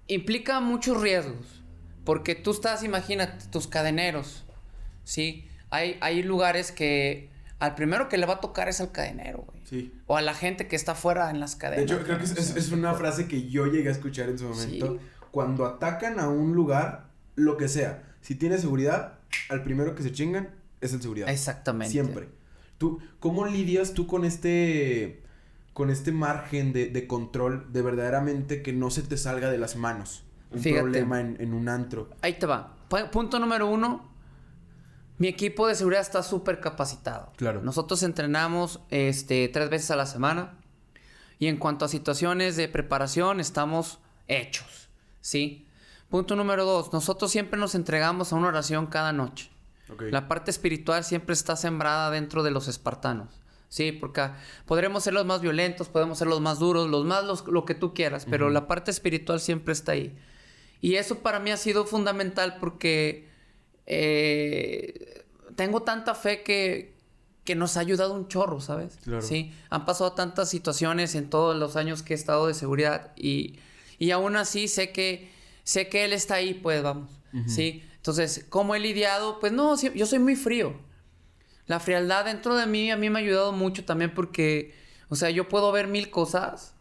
implica muchos riesgos. Porque tú estás, imagínate, tus cadeneros, ¿sí? Hay, hay lugares que al primero que le va a tocar es al cadenero, güey. Sí. O a la gente que está afuera en las De cadenas. hecho, creo que es, es- es una frase que yo llegué a escuchar en su momento. Cuando atacan a un lugar, lo que sea, si tiene seguridad, al primero que se chingan es el seguridad. Exactamente. Siempre. ¿Tú, ¿Cómo lidias tú con este, con este margen de, de control de verdaderamente que no se te salga de las manos? Un Fíjate. problema en, en un antro. Ahí te va. Pu- Punto número uno. Mi equipo de seguridad está súper capacitado. Claro. Nosotros entrenamos este, tres veces a la semana. Y en cuanto a situaciones de preparación, estamos hechos. ¿Sí? Punto número dos. Nosotros siempre nos entregamos a una oración cada noche. Ok. La parte espiritual siempre está sembrada dentro de los espartanos. Sí, porque podremos ser los más violentos, podemos ser los más duros, los más los- lo que tú quieras, pero la parte espiritual siempre está ahí. Y eso para mí ha sido fundamental porque eh, tengo tanta fe que, que nos ha ayudado un chorro, ¿sabes? Claro. Sí, han pasado tantas situaciones en todos los años que he estado de seguridad y, y aún así sé que, sé que él está ahí, pues vamos. Sí, entonces, ¿cómo he lidiado? Pues no, sí, yo soy muy frío. La frialdad dentro de mí a mí me ha ayudado mucho también porque, o sea, yo puedo ver mil cosas,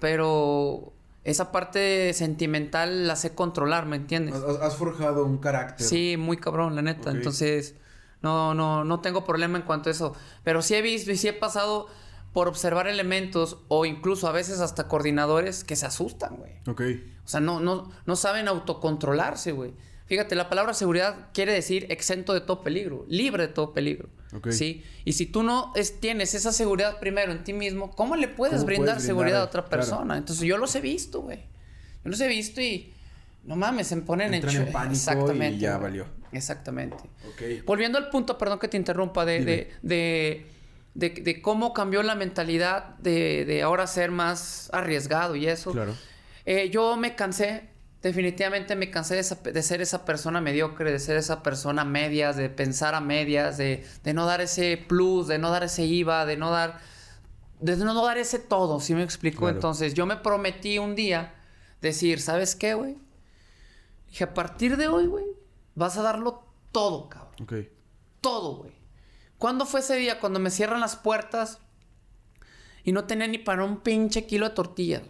pero esa parte sentimental la sé controlar, ¿me entiendes? Has, forjado un carácter. Sí, muy cabrón, la neta. Entonces, no, no, no tengo problema en cuanto a eso. Pero sí he visto y sí he pasado por observar elementos o incluso a veces hasta coordinadores que se asustan, güey. Ok. O sea, no, no, no saben autocontrolarse, güey. Fíjate, la palabra seguridad quiere decir exento de todo peligro, libre de todo peligro. Ok. ¿Sí? Y si tú no es- tienes esa seguridad primero en ti mismo, ¿cómo le puedes ¿Cómo brindar puedes seguridad a otra Claro. persona? Entonces yo los he visto, güey. Yo los he visto y no mames, se ponen Entran en, en pánico y Exactamente. ya güey. valió. Exactamente. Ok. Volviendo al punto, perdón que te interrumpa, de, de, de, de- de cómo cambió la mentalidad de, de ahora ser más arriesgado y eso. Claro. Eh, yo me cansé, definitivamente me cansé de, esa- de ser esa persona mediocre, de ser esa persona a medias, de pensar a medias, de, de no dar ese plus, de no dar ese IVA, de no dar, de no dar ese todo, ¿sí me explico? Claro. Entonces yo me prometí un día decir, ¿sabes qué, güey? Dije, a partir de hoy, güey, vas a darlo todo, cabrón. Ok. Todo, güey. ¿Cuándo fue ese día? Cuando me cierran las puertas y no tenía ni para un pinche kilo de tortillas.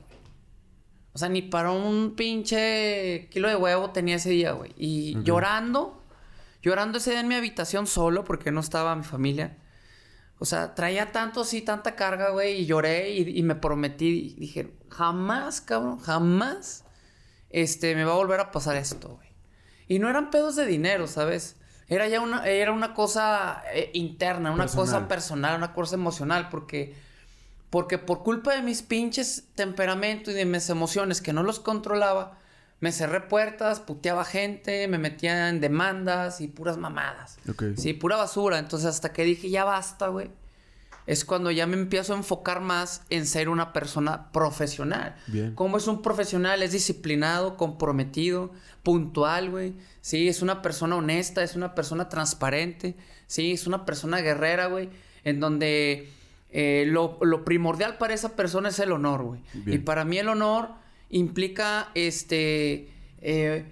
O sea, ni para un pinche kilo de huevo tenía ese día, güey. Y llorando, llorando ese día en mi habitación solo porque no estaba mi familia. O sea, traía tanto así, tanta carga, güey, y lloré y, y me prometí. Y dije, jamás, cabrón, jamás este, me va a volver a pasar esto, güey. Y no eran pedos de dinero, ¿sabes? Era ya una, era una cosa eh, interna, una Personal. cosa personal, una cosa emocional, porque, porque por culpa de mis pinches temperamento y de mis emociones que no los controlaba, me cerré puertas, puteaba gente, me metía en demandas y puras mamadas. Sí, pura basura. Entonces, hasta que dije, ya basta, güey. Es cuando ya me empiezo a enfocar más en ser una persona profesional. Bien. Como es un profesional, es disciplinado, comprometido, puntual, güey. Sí, es una persona honesta, es una persona transparente. Sí, es una persona guerrera, güey. En donde eh, lo, lo primordial para esa persona es el honor, güey. Y para mí el honor implica, este... eh,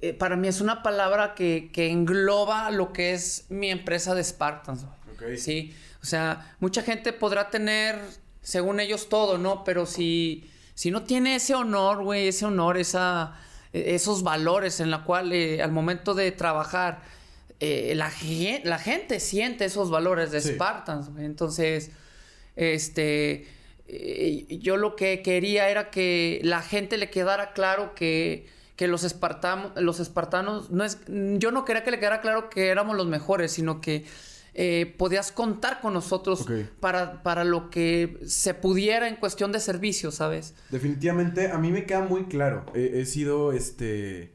eh, para mí es una palabra que, que engloba lo que es mi empresa de Spartans, güey. Ok. Sí, o sea, mucha gente podrá tener, según ellos, todo, ¿no? Pero si, si no tiene ese honor, güey, ese honor, esa, esos valores en la cual al momento de trabajar, la gente siente esos valores de Sí. Spartans, güey. Entonces, este, eh, yo lo que quería era que la gente le quedara claro que, que los, espartanos, los espartanos, no es, yo no quería que le quedara claro que éramos los mejores, sino que eh, podías contar con nosotros para, para lo que se pudiera en cuestión de servicio, ¿sabes? Definitivamente, a mí me queda muy claro. He, he sido, este...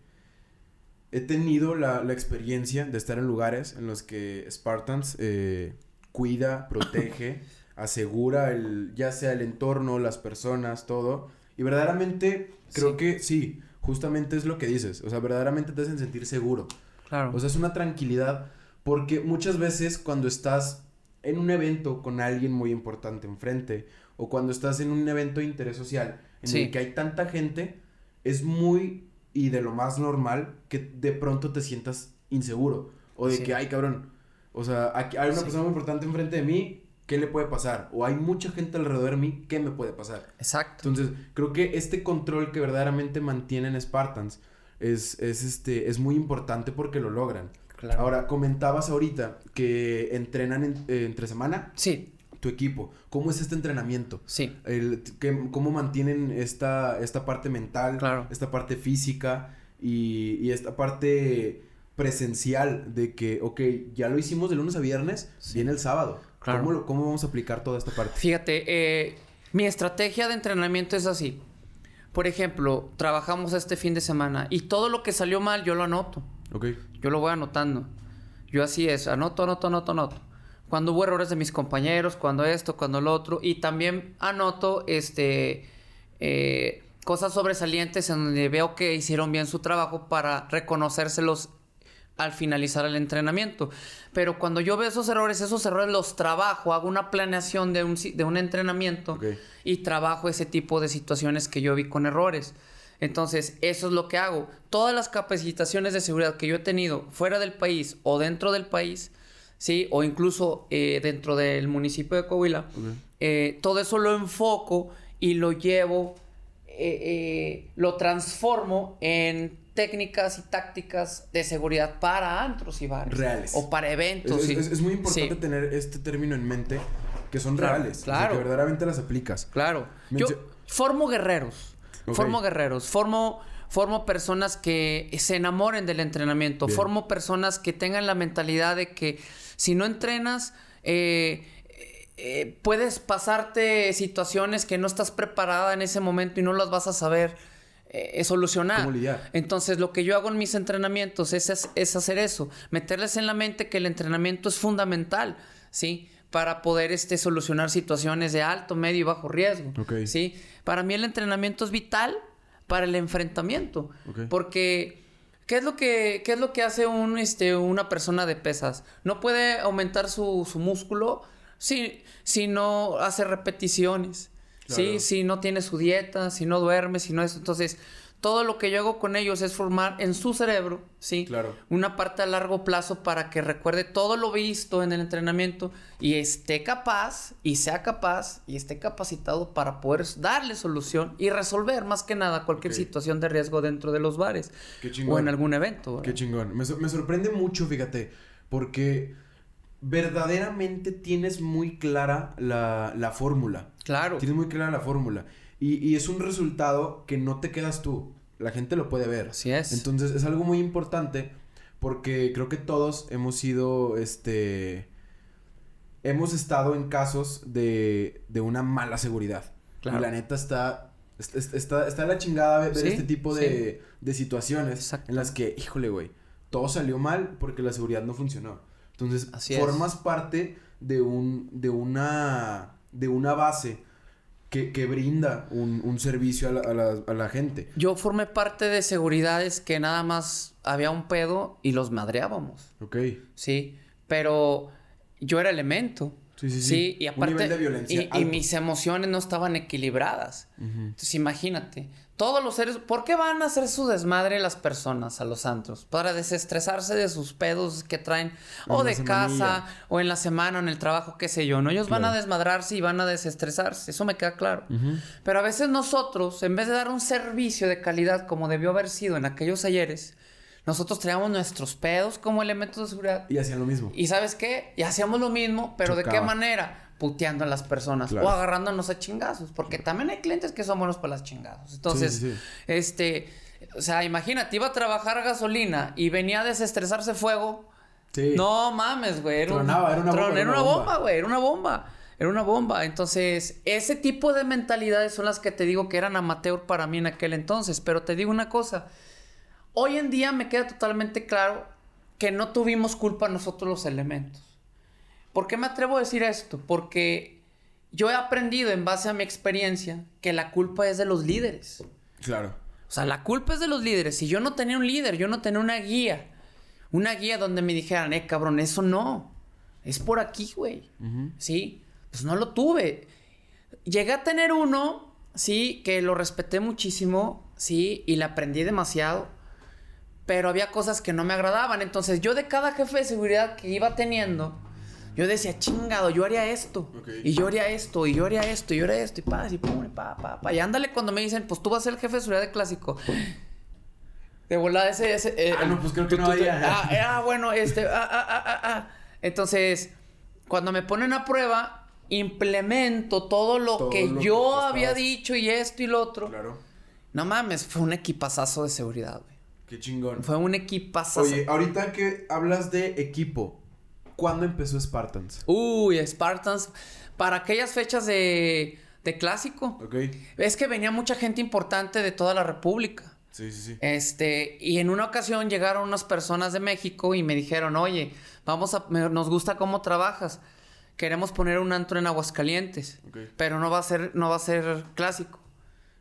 He tenido la, la experiencia de estar en lugares en los que Spartans eh, cuida, protege asegura el, ya sea el entorno, las personas, todo. Y verdaderamente creo Sí. que sí, justamente es lo que dices. O sea, verdaderamente te hacen sentir seguro. Claro. O sea, es una tranquilidad porque muchas veces cuando estás en un evento con alguien muy importante enfrente o cuando estás en un evento de interés social en Sí. el que hay tanta gente, es muy y de lo más normal que de pronto te sientas inseguro o de Sí. que, ay, cabrón, o sea, aquí hay una Sí. persona muy importante enfrente de mí, ¿qué le puede pasar? O hay mucha gente alrededor de mí, ¿qué me puede pasar? Exacto. Entonces, creo que este control que verdaderamente mantienen Spartans es, es, este, es muy importante porque lo logran. Claro. Ahora, comentabas ahorita que entrenan en- eh, entre semana Sí, tu equipo. ¿Cómo es este entrenamiento? sí. El, que- ¿Cómo mantienen esta, esta parte mental, Claro. esta parte física y, y esta parte presencial de que, ok, ya lo hicimos de lunes a viernes, Sí. viene el sábado. Claro. ¿Cómo, lo- ¿Cómo vamos a aplicar toda esta parte? Fíjate, eh, mi estrategia de entrenamiento es así. Por ejemplo, trabajamos este fin de semana y todo lo que salió mal yo lo anoto. Ok. Yo lo voy anotando. Yo así es, anoto, anoto, anoto, anoto. Cuando hubo errores de mis compañeros, cuando esto, cuando lo otro. Y también anoto este eh, cosas sobresalientes en donde veo que hicieron bien su trabajo para reconocérselos al finalizar el entrenamiento. Pero cuando yo veo esos errores, esos errores los trabajo, hago una planeación de un, de un entrenamiento y trabajo ese tipo de situaciones que yo vi con errores. Entonces, eso es lo que hago. Todas las capacitaciones de seguridad que yo he tenido fuera del país o dentro del país, ¿sí? O incluso eh, dentro del municipio de Coahuila, eh, todo eso lo enfoco y lo llevo, eh, lo transformo en técnicas y tácticas de seguridad para antros y bares. Reales. O para eventos. es- es- es muy importante Sí, tener este término en mente, que son Claro, reales, o sea, claro. que verdaderamente las aplicas. Claro. Yo formo guerreros. Formo guerreros. Formo, formo personas que se enamoren del entrenamiento. Bien. Formo personas que tengan la mentalidad de que si no entrenas, eh, eh, puedes pasarte situaciones que no estás preparada en ese momento y no las vas a saber eh, solucionar. ¿Cómo lidiar? Entonces, lo que yo hago en mis entrenamientos es, es- es hacer eso, meterles en la mente que el entrenamiento es fundamental, ¿sí? Para poder este, solucionar situaciones de alto, medio y bajo riesgo. ¿sí? Para mí el entrenamiento es vital para el enfrentamiento, porque ¿qué es lo que, qué es lo que hace un, este, una persona de pesas? No puede aumentar su, su músculo si, si no hace repeticiones. Claro. Sí, si no tiene su dieta, si no duerme, si no es. Entonces, todo lo que yo hago con ellos es formar en su cerebro, ¿sí? Claro. Una parte a largo plazo para que recuerde todo lo visto en el entrenamiento y esté capaz, y sea capaz, y esté capacitado para poder darle solución y resolver más que nada cualquier situación de riesgo dentro de los bares Qué o chingón. en algún evento. ¿verdad? Qué chingón. Me, sor- me sorprende mucho, fíjate, porque verdaderamente tienes muy clara la, la fórmula. Claro. Tienes muy clara la fórmula. Y, y es un resultado que no te quedas tú. La gente lo puede ver. Así es. Entonces es algo muy importante porque creo que todos hemos sido, este, hemos estado en casos de, de una mala seguridad. Claro. Y la neta está, est- est- está, está la chingada ver, Sí, este tipo de, de situaciones Exacto. en las que, híjole, güey, todo salió mal porque la seguridad no funcionó. Entonces, Así es. formas parte de un, de una, de una base que, que brinda un, un servicio a la, a la- a la gente. Yo formé parte de seguridades que nada más había un pedo y los madreábamos. Ok. Sí, pero yo era elemento. Sí, sí, sí. Sí, y Un aparte. nivel de violencia y, mis emociones no estaban equilibradas. Entonces, imagínate. Todos los seres. ¿Por qué van a hacer su desmadre las personas a los antros? Para desestresarse de sus pedos que traen. o En de casa, o en la semana, o en el trabajo, qué sé yo, ¿no? Ellos van a desmadrarse y van a desestresarse. Eso me queda claro. Pero a veces nosotros, en vez de dar un servicio de calidad como debió haber sido en aquellos ayeres, nosotros traíamos nuestros pedos como elementos de seguridad. Y hacían lo mismo. Y ¿sabes qué? Y hacíamos lo mismo, pero ¿de qué manera? Puteando a las personas Claro. o agarrándonos a chingazos, porque también hay clientes que son buenos para las chingazos. Entonces, Sí, sí, sí. este, o sea, imagínate, iba a trabajar gasolina y venía a desestresarse fuego. Sí. No mames, güey. Era, un- era una bomba, tron- era era una bomba, güey. Era una bomba. Era una bomba. Entonces, ese tipo de mentalidades son las que te digo que eran amateur para mí en aquel entonces. Pero te digo una cosa. Hoy en día me queda totalmente claro que no tuvimos culpa nosotros los elementos. ¿Por qué me atrevo a decir esto? Porque yo he aprendido en base a mi experiencia que la culpa es de los líderes. Claro. O sea, la culpa es de los líderes. Si yo no tenía un líder, yo no tenía una guía. Una guía donde me dijeran, eh, cabrón, eso no. Es por aquí, güey. Sí. Pues no lo tuve. Llegué a tener uno, sí, que lo respeté muchísimo, sí, y le aprendí demasiado. Pero había cosas que no me agradaban. Entonces, yo de cada jefe de seguridad que iba teniendo, yo decía, chingado, yo haría esto. Y yo haría esto, y yo haría esto, y yo haría esto, y pa, y pum, y pa, pa, pa. Y ándale cuando me dicen, pues tú vas a ser el jefe de seguridad de clásico. De volada ese, ese. eh, Ah, no, pues creo que tú- no tú- tú- había. Ah, eh, ah, bueno, este. Ah, ah, ah, ah, ah. Entonces, cuando me ponen a prueba, implemento todo lo Todo que lo yo había dicho y esto y lo otro. Claro. No mames, fue un equipazazo de seguridad, güey. Qué chingón. Fue un equipazazo. Oye, ahorita que hablas de equipo, ¿cuándo empezó Spartans? Uy, Spartans. Para aquellas fechas de, de clásico. Ok. Es que venía mucha gente importante de toda la República. Sí, sí, sí. Este, y en una ocasión llegaron unas personas de México y me dijeron, oye, vamos a, me- nos gusta cómo trabajas. Queremos poner un antro en Aguascalientes. Ok. Pero no va a ser, no va a ser clásico.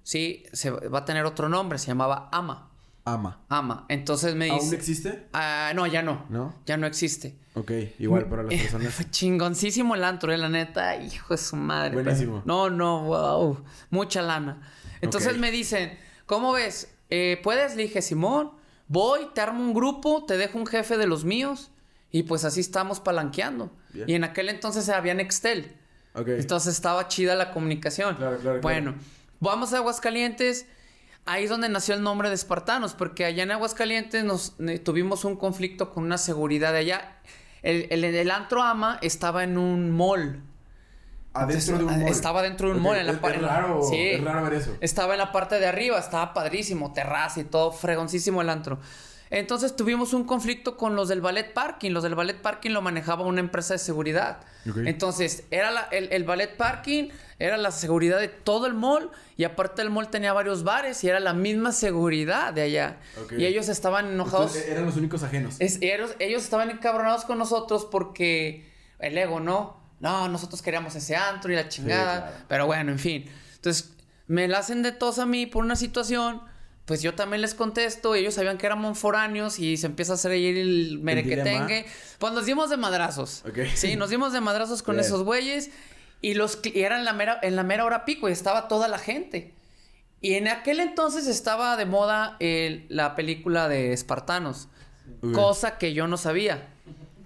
Sí, se va a tener otro nombre, se llamaba Ama. Ama. Ama. Entonces me ¿Aún dice. existe? Ah, no, ya no. ¿No? Ya no existe. Ok, igual para las personas. Fue chingoncísimo el antro, eh, la neta. Hijo de su madre. Buenísimo. No, no, wow. Mucha lana. Entonces me dicen, ¿cómo ves? Eh, ¿Puedes? Le dije, Simón, voy, te armo un grupo, te dejo un jefe de los míos. Y pues así estamos palanqueando. Bien. Y en aquel entonces había Nextel. Ok. Entonces estaba chida la comunicación. Claro, claro, Bueno, vamos a Aguascalientes. Ahí es donde nació el nombre de Espartanos, porque allá en Aguascalientes nos eh, tuvimos un conflicto con una seguridad de allá. El, el, el antro ama estaba en un mall. Adentro de un Entonces, mall. Estaba dentro de un Ok, mall. En la es, es raro, sí. es raro ver eso. Estaba en la parte de arriba, estaba padrísimo, terraza y todo, fregoncísimo el antro. Entonces tuvimos un conflicto con los del ballet parking. Los del ballet parking lo manejaba una empresa de seguridad. Entonces, era la- el, el ballet parking, era la seguridad de todo el mall. Y aparte el mall tenía varios bares y era la misma seguridad de allá. Y ellos estaban enojados. Eran los únicos ajenos. Es- ellos, ellos estaban encabronados con nosotros porque el ego, ¿no? No, nosotros queríamos ese antro y la chingada. claro. Pero bueno, en fin. Entonces, me la hacen de tos a mí por una situación. Pues yo también les contesto. Ellos sabían que éramos foráneos y se empieza a hacer ahí el merequetengue. Pues nos dimos de madrazos. Sí, nos dimos de madrazos con esos güeyes. Y los y eran la mera, en la mera hora pico y estaba toda la gente. Y en aquel entonces estaba de moda el- la película de Espartanos. Cosa que yo no sabía.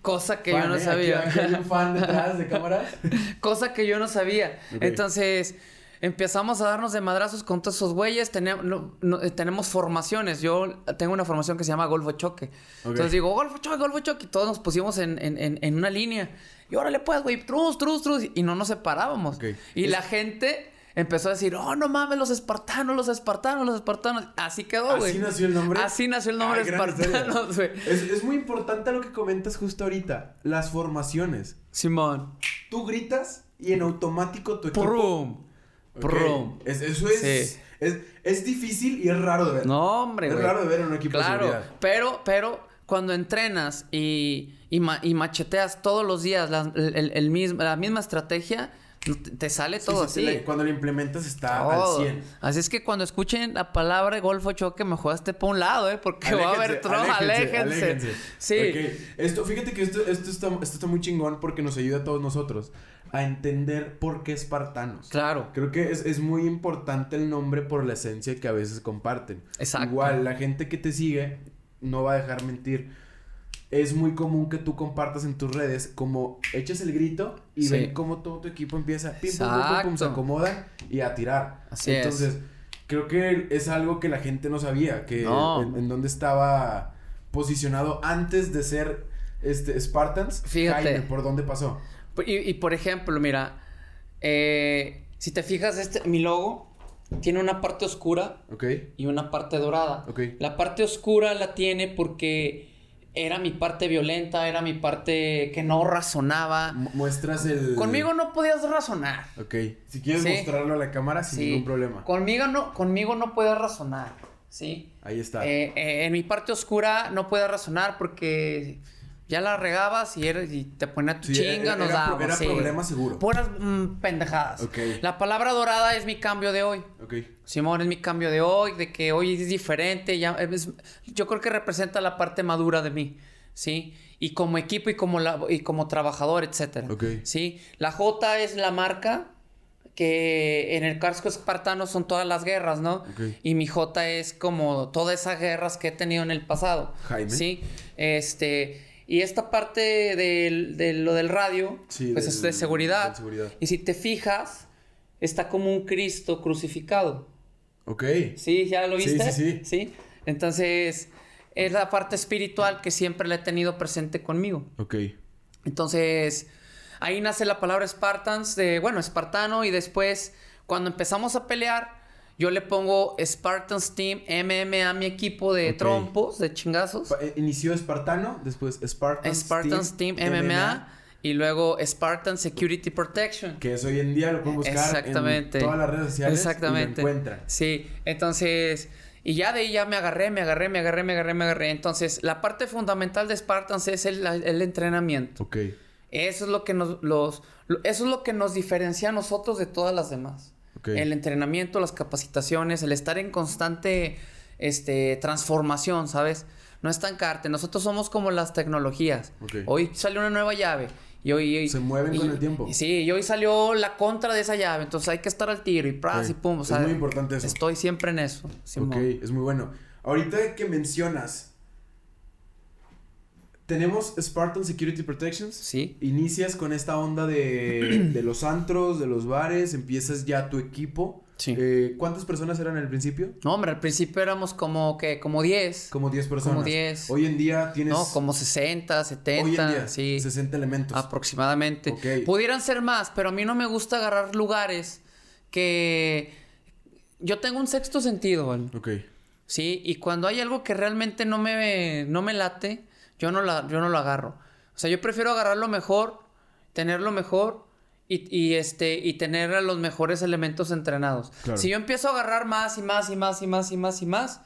Cosa que yo no ¿eh? sabía. Aquí- aquí hay un fan detrás de cámaras. Cosa que yo no sabía. Entonces, empezamos a darnos de madrazos con todos esos güeyes. Tenemos, no- no, eh, tenemos formaciones. Yo tengo una formación que se llama Golfo Choque. Entonces digo, Golfo Choque, Golfo Choque. Y todos nos pusimos en, en, en, en una línea. Y órale, pues, güey, trus, trus, trus. Y no nos separábamos. Y Es- la gente empezó a decir, oh, no mames, los espartanos, los espartanos, los espartanos. Así quedó, güey. Así nació el nombre. Así nació el nombre Ay, espartanos, güey. es muy importante lo que comentas justo ahorita. Las formaciones. Simón. Tú gritas y en automático tu equipo. Prum. Es- eso es, Sí. es. Es difícil y es raro de ver. No, hombre, Es raro de ver en un equipo de Claro, seguridad. pero, pero cuando entrenas y, y, ma- y macheteas todos los días la, el- el- el mismo, la misma estrategia, te, sale Sí, todo sí, así. la- cuando lo implementas está Todo. al 100. Así es que cuando escuchen la palabra golfo choque, me jugaste por un lado, ¿eh? Porque va a haber tro, aléjense. Sí. Ok, Esto, fíjate que esto, esto, está, esto está muy chingón porque nos ayuda a todos nosotros a entender por qué espartanos. Claro. Creo que es, es muy importante el nombre por la esencia que a veces comparten. Exacto. Igual, la gente que te sigue no va a dejar mentir. Es muy común que tú compartas en tus redes como echas el grito y Sí. ven cómo todo tu equipo empieza pim, pum, pum, se acomodan y a tirar. Así es. Entonces, creo que es algo que la gente no sabía, que No. en, en dónde estaba posicionado antes de ser este Spartans. Fíjate. Jaime, ¿por dónde pasó? Y, y, por ejemplo, mira, eh, si te fijas, este, mi logo tiene una parte oscura y una parte dorada. La parte oscura la tiene porque era mi parte violenta, era mi parte que no razonaba. Mu- muestras el... Conmigo no podías razonar. Ok. Si quieres Sí. mostrarlo a la cámara sin Sí. ningún problema. Conmigo no, conmigo no puedes razonar. ¿Sí? Ahí está. Eh, eh, en mi parte oscura no puedes razonar porque Ya la regabas y, era- y te ponía tu Sí, chinga, era- nos era- dábamos. era sí. problema seguro. Puras mm, pendejadas. Ok. La palabra dorada es mi cambio de hoy. Ok. Simón es mi cambio de hoy, de que hoy es diferente. Ya es- yo creo que representa la parte madura de mí, ¿sí? Y como equipo y como, la, y como trabajador, etcétera. Ok. ¿Sí? La J es la marca que en el casco espartano son todas las guerras, ¿no? Ok. Y mi J es como todas esas guerras que he tenido en el pasado. Jaime. Sí. Este. Y esta parte del- de, lo del radio, Sí, pues del- es de seguridad. de seguridad. Y si te fijas, está como un Cristo crucificado. Ok. Sí, ¿ya lo Sí, viste? sí, sí. Entonces, es la parte espiritual que siempre la he tenido presente conmigo. Ok. Entonces, ahí nace la palabra Spartans, de, bueno, espartano, y después, cuando empezamos a pelear, yo le pongo Spartans Team MMA a mi equipo de trompos, de chingazos. Eh, Inició Espartano, después Spartans, Spartans Team, MMA, y luego Spartan Security Protection. Que es hoy en día lo pueden buscar Exactamente. en todas las redes sociales Exactamente. y lo encuentran. Sí, entonces, y ya de ahí ya me agarré, me agarré, me agarré, me agarré, me agarré. Entonces, la parte fundamental de Spartans es el, el entrenamiento. Ok. Eso es lo que nos los lo- eso es lo que nos diferencia a nosotros de todas las demás. El entrenamiento, las capacitaciones, el estar en constante este transformación, ¿sabes? No estancarte. Nosotros somos como las tecnologías. Hoy salió una nueva llave. Y hoy, hoy- Se mueven y- con el tiempo. y sí, y hoy salió la contra de esa llave. Entonces hay que estar al tiro y pras y pum. o Es muy importante eso. Estoy siempre en eso. Simón. Ok, es muy bueno. Ahorita que mencionas, tenemos Spartan Security Protections. Sí. Inicias con esta onda de, de los antros, de los bares, empiezas ya tu equipo. Sí. Eh, ¿Cuántas personas eran al principio? No, hombre, al principio éramos como que como 10. Como 10 personas. Como 10. Hoy en día tienes... No, como 60, 70. Hoy en día, sí. 60 elementos. Aproximadamente. Ok. Pudieran ser más, pero a mí no me gusta agarrar lugares que... Yo tengo un sexto sentido, ¿vale? Ok. Sí, y cuando hay algo que realmente no me, no me late, yo no, la, yo no lo agarro. O sea, yo prefiero agarrarlo mejor, tenerlo mejor y, y, este, y tener a los mejores elementos entrenados. Claro. Si yo empiezo a agarrar más y más y más y más y más y más,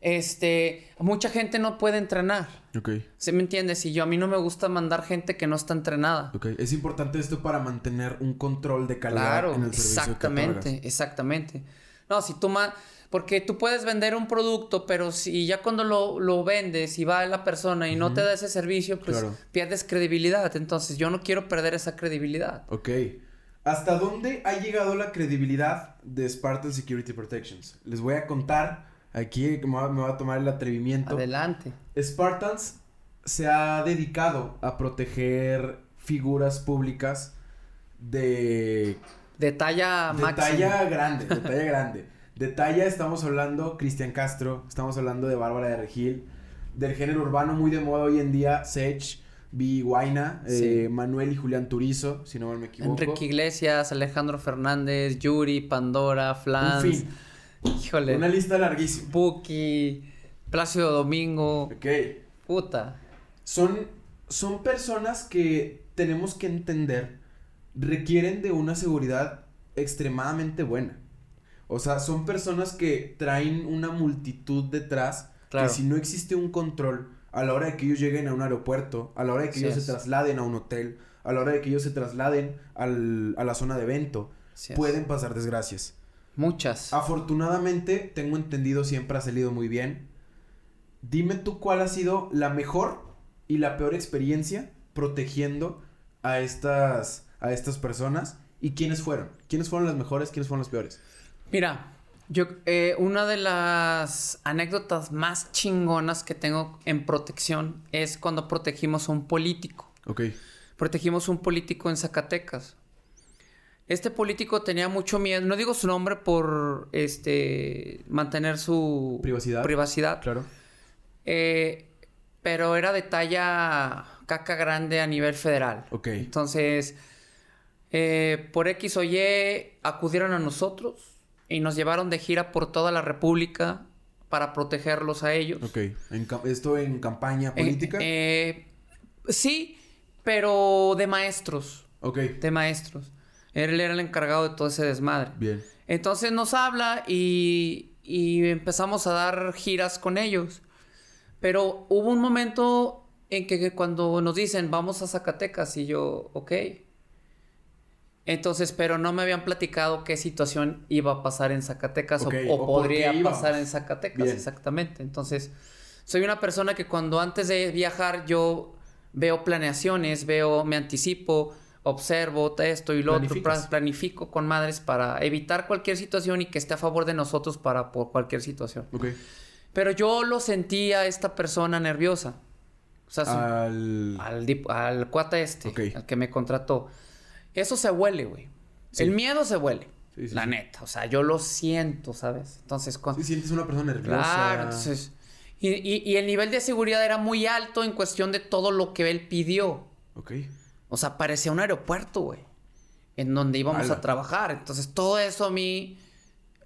este, mucha gente no puede entrenar. Ok. ¿Se me entiende? Si yo a mí no me gusta mandar gente que no está entrenada. Ok. Es importante esto para mantener un control de calidad Claro, en el servicio que exactamente, otorgas. exactamente. No, si tú ma- porque tú puedes vender un producto, pero si ya cuando lo, lo vendes y va la persona y no te da ese servicio, pues Claro. pierdes credibilidad. Entonces yo no quiero perder esa credibilidad. Ok. ¿Hasta dónde ha llegado la credibilidad de Spartan Security Protections? Les voy a contar, aquí me va, me va a tomar el atrevimiento. Adelante. Spartans se ha dedicado a proteger figuras públicas de, De talla de máxima. talla grande, de talla grande. De talla estamos hablando Cristian Castro, estamos hablando de Bárbara de Regil, del género urbano muy de moda hoy en día, Sech, Vi Guaina, Sí. eh, Manuel y Julián Turizo, si no mal me equivoco. Enrique Iglesias, Alejandro Fernández, Yuri, Pandora, Flans. En fin, Híjole. una lista larguísima. Buki, Plácido Domingo. Ok. Puta. Son, son personas que tenemos que entender requieren de una seguridad extremadamente buena. O sea, son personas que traen una multitud detrás Claro. que si no existe un control a la hora de que ellos lleguen a un aeropuerto, a la hora de que ellos es. se trasladen a un hotel, a la hora de que ellos se trasladen al- a la zona de evento, es. pueden pasar desgracias. Muchas. Afortunadamente, tengo entendido, siempre ha salido muy bien. Dime tú cuál ha sido la mejor y la peor experiencia protegiendo a estas, a estas personas y quiénes fueron. ¿Quiénes fueron las mejores? ¿Quiénes fueron las peores? Mira, yo eh, una de las anécdotas más chingonas que tengo en protección es cuando protegimos a un político. Ok. Protegimos a un político en Zacatecas. Este político tenía mucho miedo, no digo su nombre por este mantener su Privacidad. privacidad, Claro. eh, pero era de talla caca grande a nivel federal. Ok. Entonces, eh, por X o Y, acudieron a nosotros y nos llevaron de gira por toda la República para protegerlos a ellos. Ok. En ¿Esto en campaña Eh, política? eh, sí, pero de maestros, ok. de maestros. Él era el encargado de todo ese desmadre. Bien. Entonces nos habla y, y empezamos a dar giras con ellos. Pero hubo un momento en que cuando nos dicen vamos a Zacatecas y yo, ok. Entonces, pero no me habían platicado qué situación iba a pasar en Zacatecas o, o o por podría pasar en Zacatecas, Bien. exactamente. Entonces, soy una persona que cuando antes de viajar yo veo planeaciones, veo, me anticipo, observo esto y lo otro, planifico con madres para evitar cualquier situación y que esté a favor de nosotros para por cualquier situación. Pero yo lo sentía a esta persona nerviosa. O sea, su- Al... al, al cuata este, al que me contrató. Eso se huele, güey. Sí. El miedo se huele. Sí, sí, la neta. O sea, yo lo siento, ¿sabes? Entonces, cuando... Sí, sientes una persona nerviosa. Claro, entonces... Y, y- y el nivel de seguridad era muy alto en cuestión de todo lo que él pidió. Ok. O sea, parecía un aeropuerto, güey. En donde íbamos a trabajar. Entonces, todo eso a mí...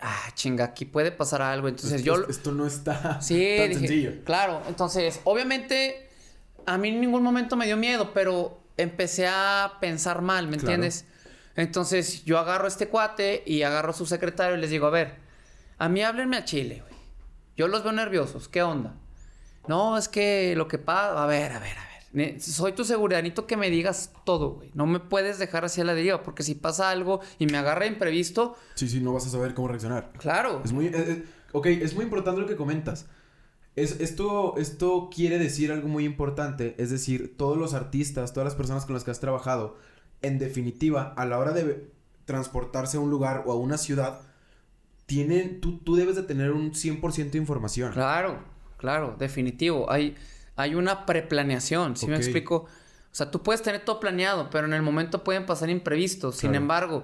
Ah, chinga, aquí puede pasar algo. Entonces, Esto- yo... Esto no está Sí, tan dije, sencillo. claro. Entonces, obviamente, a mí en ningún momento me dio miedo, pero empecé a pensar mal, ¿me Claro. entiendes? Entonces, yo agarro a este cuate y agarro a su secretario y les digo, a ver, a mí háblenme a Chile, güey. Yo los veo nerviosos, ¿qué onda? No, es que lo que pasa, a ver, a ver, a ver. Soy tu seguridad, necesito que me digas todo, güey. No me puedes dejar así a la deriva, porque si pasa algo y me agarra imprevisto, Sí, sí, no vas a saber cómo reaccionar. claro. Es muy... eh, eh, ok, es muy importante lo que comentas. Es, esto, esto quiere decir algo muy importante. Es decir, todos los artistas, todas las personas con las que has trabajado, en definitiva, a la hora de transportarse a un lugar o a una ciudad, tienen... Tú, tú debes de tener un 100% de información. Claro, claro, definitivo. Hay, hay una preplaneación, ¿sí me explico? O sea, tú puedes tener todo planeado, pero en el momento pueden pasar imprevistos. Sin embargo,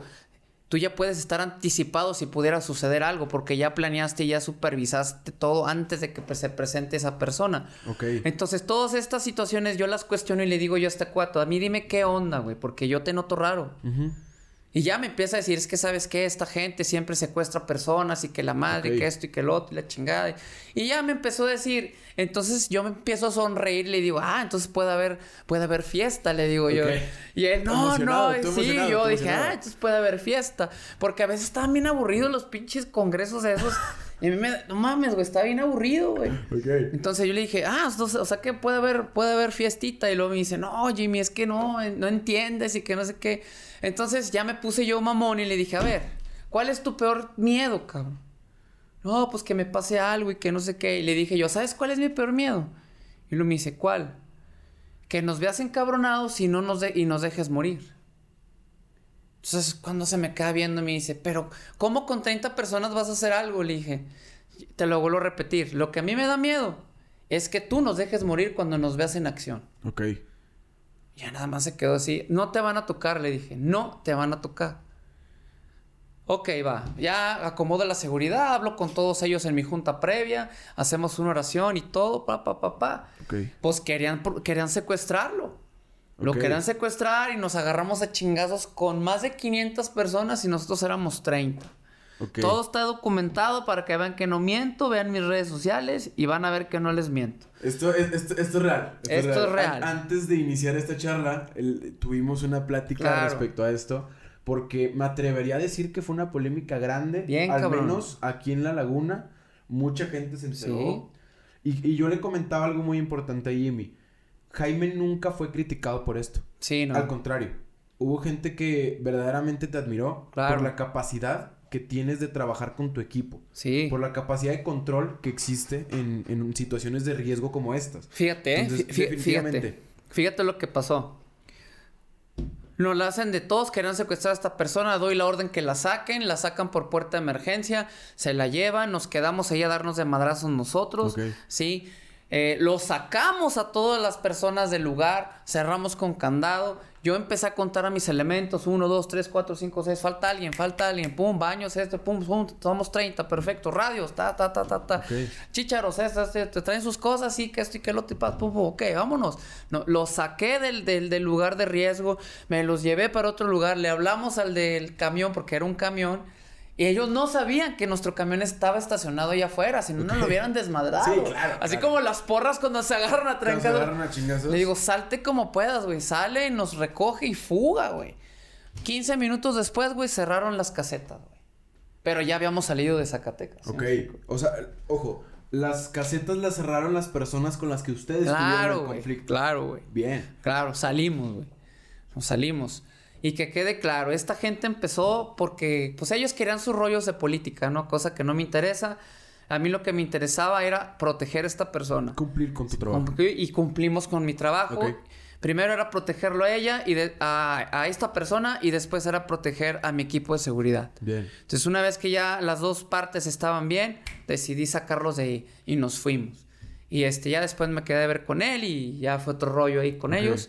tú ya puedes estar anticipado si pudiera suceder algo, porque ya planeaste y ya supervisaste todo antes de que pues, se presente esa persona. Ok. Entonces, todas estas situaciones yo las cuestiono y le digo yo a este cuato, a mí dime qué onda, güey, porque yo te noto raro. Ujú. Y ya me empieza a decir, es que sabes que esta gente siempre secuestra personas y que la madre, Ok. que esto y que el otro y la chingada. Y ya me empezó a decir, entonces yo me empiezo a sonreír y le digo, ah, entonces puede haber, puede haber fiesta, le digo yo. Y él, no, no, sí, yo dije, ah, entonces puede haber fiesta. Porque a veces estaban bien aburridos los pinches congresos esos. y a mí me, no mames, güey, está bien aburrido, güey. Entonces yo le dije, ah, o sea que puede haber, puede haber fiestita. Y luego me dice, no, Jimmy, es que no, eh, no entiendes y que no sé qué. Entonces ya me puse yo mamón y le dije, a ver, ¿cuál es tu peor miedo, cabrón? No, pues que me pase algo y que no sé qué. Y le dije yo, ¿sabes cuál es mi peor miedo? Y luego me dice, ¿cuál? Que nos veas encabronados y, no nos de- y nos dejes morir. Entonces, cuando se me queda viendo, me dice, pero ¿cómo con 30 personas vas a hacer algo? Le dije, te lo vuelvo a repetir. Lo que a mí me da miedo es que tú nos dejes morir cuando nos veas en acción. Ok. Ya nada más se quedó así. No te van a tocar, le dije. No te van a tocar. Ok, va. Ya acomodo la seguridad, hablo con todos ellos en mi junta previa, hacemos una oración y todo, pa, pa, pa, pa. Ok. Pues querían, querían secuestrarlo. Lo Ok. querían secuestrar y nos agarramos a chingazos con más de 500 personas y nosotros éramos 30. Ok. Todo está documentado para que vean que no miento, vean mis redes sociales y van a ver que no les miento. Esto es, esto, esto es real. Esto es real. An- antes de iniciar esta charla, el- tuvimos una plática Claro. respecto a esto. Porque me atrevería a decir que fue una polémica grande. Bien, al cabrón. menos aquí en La Laguna. Mucha gente se enteró. Y, y yo le comentaba algo muy importante a Jimmy. Jaime nunca fue criticado por esto. Sí, no. Al contrario. Hubo gente que verdaderamente te admiró Claro. por la capacidad que tienes de trabajar con tu equipo. Sí. Por la capacidad de control que existe en, en situaciones de riesgo como estas. Fíjate, ¿eh? Entonces, fíjate. Fíjate lo que pasó. Nos la hacen de todos, querían secuestrar a esta persona, doy la orden que la saquen, la sacan por puerta de emergencia, se la llevan, nos quedamos ahí a darnos de madrazos nosotros. ¿sí? Eh, lo sacamos a todas las personas del lugar, cerramos con candado. Yo empecé a contar a mis elementos: 1, 2, 3, 4, 5, 6. Falta alguien, falta alguien. Pum, baños, esto, pum, pum. Somos 30, perfecto. Radios, ta, ta, ta, ta, ta. Ok. Chícharos, estas, te, te traen sus cosas, sí, que esto y que lo otro. pum, pum, ok, vámonos. No, los saqué del, del, del lugar de riesgo, me los llevé para otro lugar. Le hablamos al del camión, porque era un camión. Y ellos no sabían que nuestro camión estaba estacionado allá afuera, si no nos lo hubieran desmadrado. Sí, claro, Así claro. como las porras cuando se agarran a agarran a chingazos. Le digo, salte como puedas, güey. Sale, nos recoge y fuga, güey. 15 minutos después, güey, cerraron las casetas, güey. Pero ya habíamos salido de Zacatecas. ¿sí? Ok, o sea, ojo, las casetas las cerraron las personas con las que ustedes claro, tuvieron el conflicto. Claro, güey. Bien. Claro, salimos, güey. Nos salimos. Y que quede claro, esta gente empezó porque, pues ellos querían sus rollos de política, ¿no? Cosa que no me interesa. A mí lo que me interesaba era proteger a esta persona. Cumplir con tu trabajo. Y cumplimos con mi trabajo. Ok. Primero era protegerlo a ella y de- a, a esta persona y después era proteger a mi equipo de seguridad. Bien. Entonces una vez que ya las dos partes estaban bien, decidí sacarlos de ahí y nos fuimos. Y este ya después me quedé a ver con él y ya fue otro rollo ahí con Ok. ellos.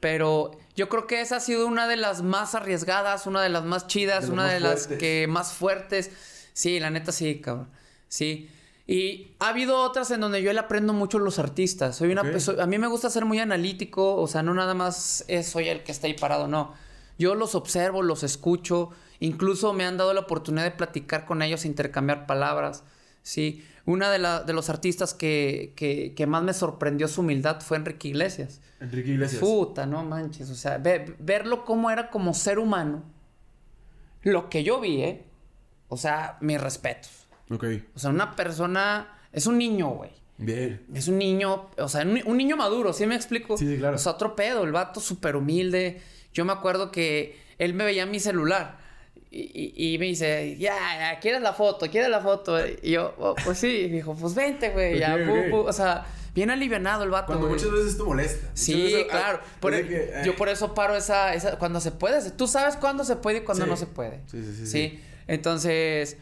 Pero yo creo que esa ha sido una de las más arriesgadas, una de las más chidas, De una más de las que más fuertes. Sí, la neta sí, cabrón. Sí. Y ha habido otras en donde yo le aprendo mucho a los artistas. Soy una Ok. persona- a mí me gusta ser muy analítico, o sea, no nada más es soy el que está ahí parado, no. Yo los observo, los escucho, incluso me han dado la oportunidad de platicar con ellos, intercambiar palabras. Sí, una de, la- de los artistas que, que, que más me sorprendió su humildad fue Enrique Iglesias. Enrique Iglesias. Puta, no manches. O sea, ve- verlo cómo era como ser humano. Lo que yo vi, ¿eh? O sea, mis respetos. Ok. O sea, una persona. Es un niño, güey. Bien. Es un niño. O sea, un, un niño maduro, ¿sí me explico? Sí, sí, claro. O sea, otro pedo. El vato súper humilde. Yo me acuerdo que él me veía en mi celular. Y, y- y me dice, ya, ya, ¿quieres la foto? ¿Quieres la foto? Y yo, "Oh, pues sí. Y dijo, pues vente, güey. ya, Ok, pu, pu". O sea, bien alivianado el vato. Cuando muchas veces esto molesta. Sí, veces, ah, claro. Por e- de que, ay. yo por eso paro esa, esa... Cuando se puede. Tú sabes cuándo se puede y cuándo Sí. no se puede. Sí, sí, sí, Sí. sí. Entonces,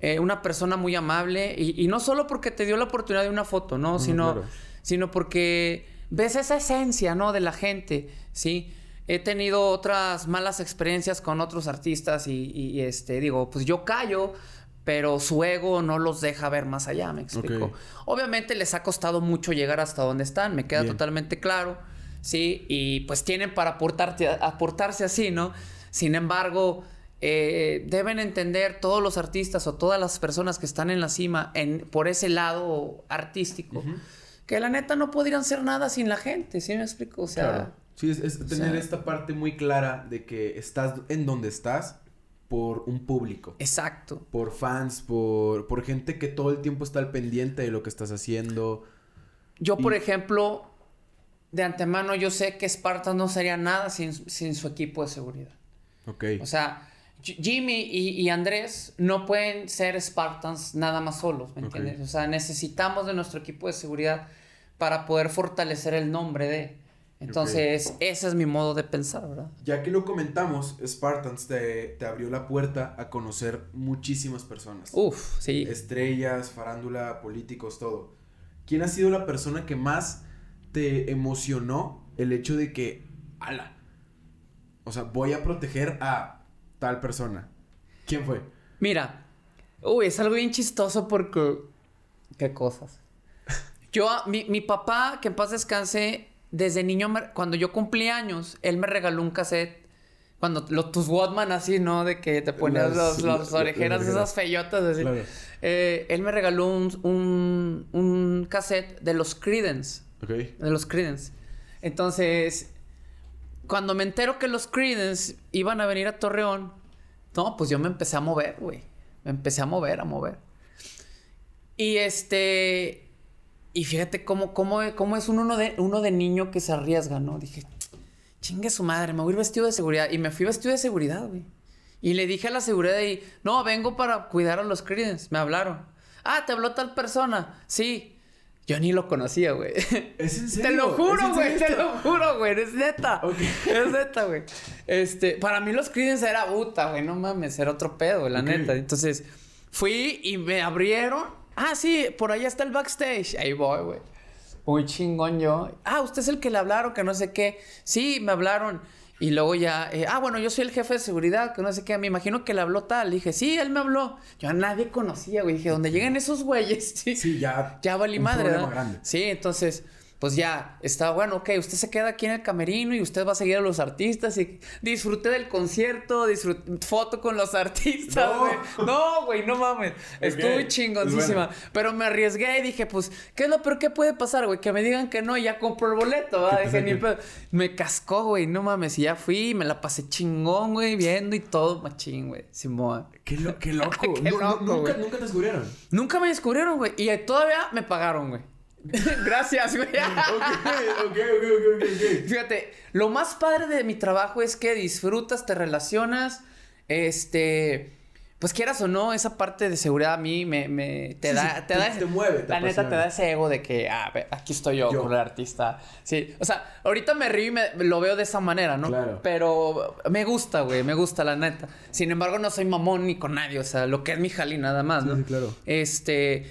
eh, una persona muy amable. Y, y no solo porque te dio la oportunidad de una foto, ¿no? sino, claro. sino porque ves esa esencia, ¿no? De la gente, ¿sí? He tenido otras malas experiencias con otros artistas y, este, digo, pues yo callo, pero su ego no los deja ver más allá, me explico. Obviamente les ha costado mucho llegar hasta donde están, me queda Bien. totalmente claro, ¿sí? Y pues tienen para aportarte, aportarse así, ¿no? Sin embargo, eh, deben entender todos los artistas o todas las personas que están en la cima en, por ese lado artístico, que la neta no podrían ser nada sin la gente, ¿sí me explico? O sea, Claro. Sí, es, es tener sea- esta parte muy clara de que estás en donde estás por un público. exacto. Por fans, por, por gente que todo el tiempo está al pendiente de lo que estás haciendo. Yo, por ejemplo, de antemano yo sé que Spartan no sería nada sin, sin su equipo de seguridad. Ok. O sea, Jimmy y, y Andrés no pueden ser Spartans nada más solos, ¿me entiendes? O sea, necesitamos de nuestro equipo de seguridad para poder fortalecer el nombre de. Entonces, ese es mi modo de pensar, ¿verdad? Ya que lo comentamos, Spartans te, te abrió la puerta a conocer muchísimas personas. Uf, sí. Estrellas, farándula, políticos, todo. ¿Quién ha sido la persona que más te emocionó el hecho de que, ala, o sea, voy a proteger a tal persona? ¿Quién fue? Mira, uy, es algo bien chistoso porque. ¿Qué cosas? Yo, mi, mi papá, que en paz descanse, desde niño, cuando yo cumplí años, él me regaló un cassette. Cuando lo, tus Watman así, ¿no? De que te ponías Las- los- la- las la- orejeras, las esas feyotas así. Claro. Eh, él me regaló un, un, un cassette de los Creedence. Ok. De los Creedence. Entonces, cuando me entero que los Creedence iban a venir a Torreón, no, pues yo me empecé a mover, güey. Me empecé a mover, a mover. Y este. Y fíjate cómo, cómo, cómo es un uno de, uno de niño que se arriesga, ¿no? Dije, chingue su madre, me voy a ir vestido de seguridad. Y me fui vestido de seguridad, güey. Y le dije a la seguridad y, no, vengo para cuidar a los Creedence. Me hablaron. Ah, te habló tal persona. Sí. Yo ni lo conocía, güey. ¿Es en Te serio? lo ¿Es juro, güey. Te lo juro, güey. Es neta. Ok. Es neta, güey. Este, para mí los Creedence era puta, güey. No mames, era otro pedo, güey, la neta. Entonces, fui y me abrieron. Ah, sí, por allá está el backstage. Ahí voy, güey. Muy chingón yo. Ah, usted es el que le hablaron, que no sé qué. Sí, me hablaron. Y luego ya, eh, ah, bueno, yo soy el jefe de seguridad, que no sé qué. Me imagino que le habló tal. Dije, sí, él me habló. Yo a nadie conocía, güey. Dije, donde lleguen esos güeyes, sí. Sí, ya. Ya valí un madre, grande. Sí, entonces pues ya, está bueno, ok, usted se queda aquí en el camerino y usted va a seguir a los artistas y disfruté del concierto, disfruté foto con los artistas, No. güey. No, güey, no mames. Estuvo chingoncísima. Bueno. Pero me arriesgué y dije, pues, ¿qué es lo peor que puede pasar, güey? Que me digan que no y ya compro el boleto, te Dije, ni pedo. Me cascó, güey, no mames. Y ya fui, me la pasé chingón, güey, viendo y todo, machín, güey. Simón. Qué, lo- qué loco. Qué No, no, loco, nunca, nunca te descubrieron. Nunca me descubrieron, güey. Y todavía me pagaron, güey. Gracias, güey. ok, ok, ok, ok, ok. Fíjate, lo más padre de mi trabajo es que disfrutas, te relacionas, este, pues quieras o no, esa parte de seguridad a mí me, me te Sí, da, sí, te te- da, te mueve, te la neta te da ese ego de que, ah, aquí estoy yo, Yo. con el artista, sí, o sea, ahorita me río y me, lo veo de esa manera, ¿no? Claro. Pero me gusta, güey, me gusta la neta. Sin embargo, no soy mamón ni con nadie, o sea, lo que es mi jali nada más, Sí, ¿no? sí, claro. Este,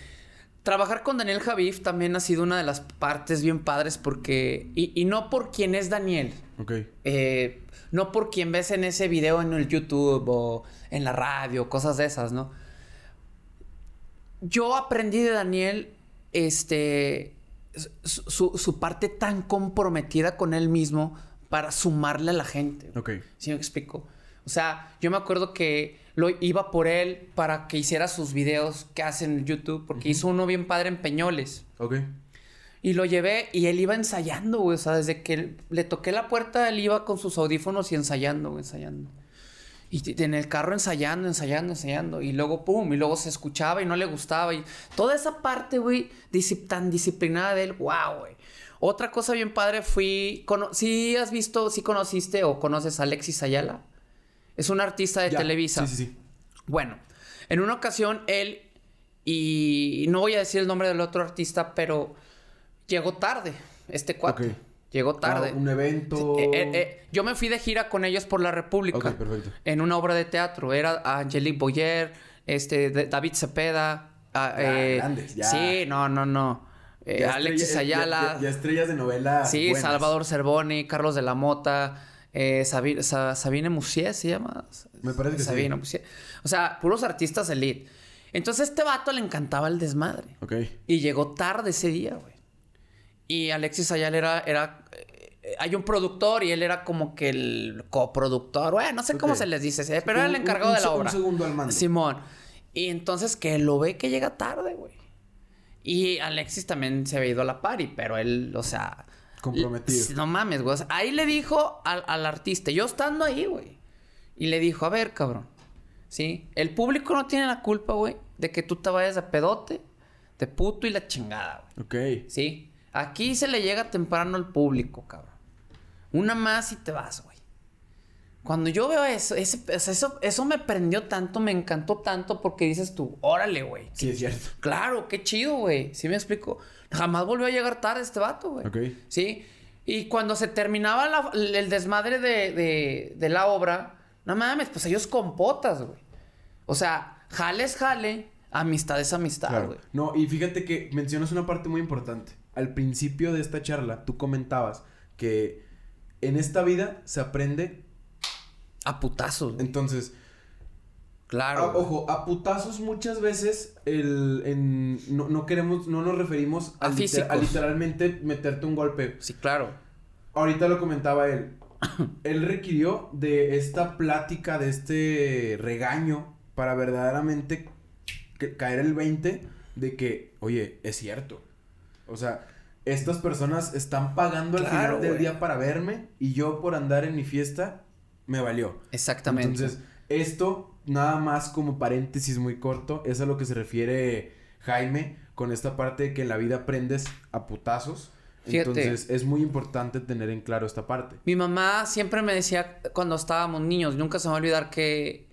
trabajar con Daniel Javif también ha sido una de las partes bien padres porque, y, y no por quien es Daniel, Ok. eh, no por quien ves en ese video en el YouTube o en la radio, cosas de esas, ¿no? Yo aprendí de Daniel, este, su, su- su parte tan comprometida con él mismo para sumarle a la gente. Ok. ¿Sí me explico? O sea, yo me acuerdo que lo iba por él para que hiciera sus videos que hace en YouTube, porque hizo uno bien padre en Peñoles. Ok. Y lo llevé y él iba ensayando, güey. O sea, desde que le toqué la puerta, él iba con sus audífonos y ensayando, güey, ensayando. Y en el carro ensayando, ensayando, ensayando. Y luego, pum, y luego se escuchaba y no le gustaba. Y toda esa parte, güey, tan disciplinada de él, wow, güey. Otra cosa bien padre fui... cono- ¿Sí has visto, sí conociste o conoces a Alexis Ayala? Es un artista de Ya. Televisa. Sí, sí, sí. Bueno, en una ocasión él, y no voy a decir el nombre del otro artista, pero llegó tarde, este cuate. Llegó tarde. Ah, un evento. Eh, eh, eh, yo me fui de gira con ellos por la República. Ok, perfecto. En una obra de teatro. Era Angelique Boyer, este, David Cepeda. ah, Ya, grandes, ya. Sí, no, no, no. Alexis estrella- ya- Ayala. Ya, ya estrellas de novela. Sí, buenas. Salvador Cervoni, Carlos de la Mota, eh, Sabi- Sa- Sabine Musier se llama. Me parece que sí. Sabine Musier. O sea, puros artistas elite. Entonces a este vato le encantaba el desmadre. Ok. Y llegó tarde ese día, güey. Y Alexis Ayala era... era eh, hay un productor y él era como que el coproductor. Bueno, no sé cómo se les dice, ¿sí? pero era el Un- encargado un de la se- un obra. segundo al mando. Simón. Y entonces que lo ve que llega tarde, güey. Y Alexis también se había ido a la party, pero él, o sea... Comprometido. No mames, güey. O sea, ahí le dijo al, al artista, yo estando ahí, güey. Y le dijo, a ver, cabrón. ¿Sí? El público no tiene la culpa, güey, de que tú te vayas de pedote, de puto y la chingada, güey. Ok. ¿Sí? Aquí se le llega temprano al público, cabrón. Una más y te vas, güey. Cuando yo veo eso, ese, eso, eso me prendió tanto, me encantó tanto porque dices tú, órale, güey. Sí, es cierto. Claro, qué chido, güey. ¿Sí me explico? Jamás volvió a llegar tarde este vato, güey. Ok. Sí. Y cuando se terminaba la- el desmadre de, de- de la obra, no mames, pues ellos con potas, güey. O sea, jale es jale, amistad es amistad, Claro. güey. No, y fíjate que mencionas una parte muy importante. Al principio de esta charla, tú comentabas que en esta vida se aprende. A putazos, güey. Entonces, Claro. a- ojo, a putazos muchas veces el, en- no, no queremos, no nos referimos A liter- físicos. a literalmente meterte un golpe. Sí, claro. Ahorita lo comentaba él. él requirió de esta plática, de este regaño, para verdaderamente caer el 20 de que, oye, es cierto. O sea, estas personas están pagando al Claro, final del día para verme y yo por andar en mi fiesta me valió. Exactamente. Entonces, esto, nada más como paréntesis muy corto, es a lo que se refiere Jaime con esta parte de que en la vida aprendes a putazos. Fíjate. Entonces, es muy importante tener en claro esta parte. Mi mamá siempre me decía cuando estábamos niños, nunca se me va a olvidar que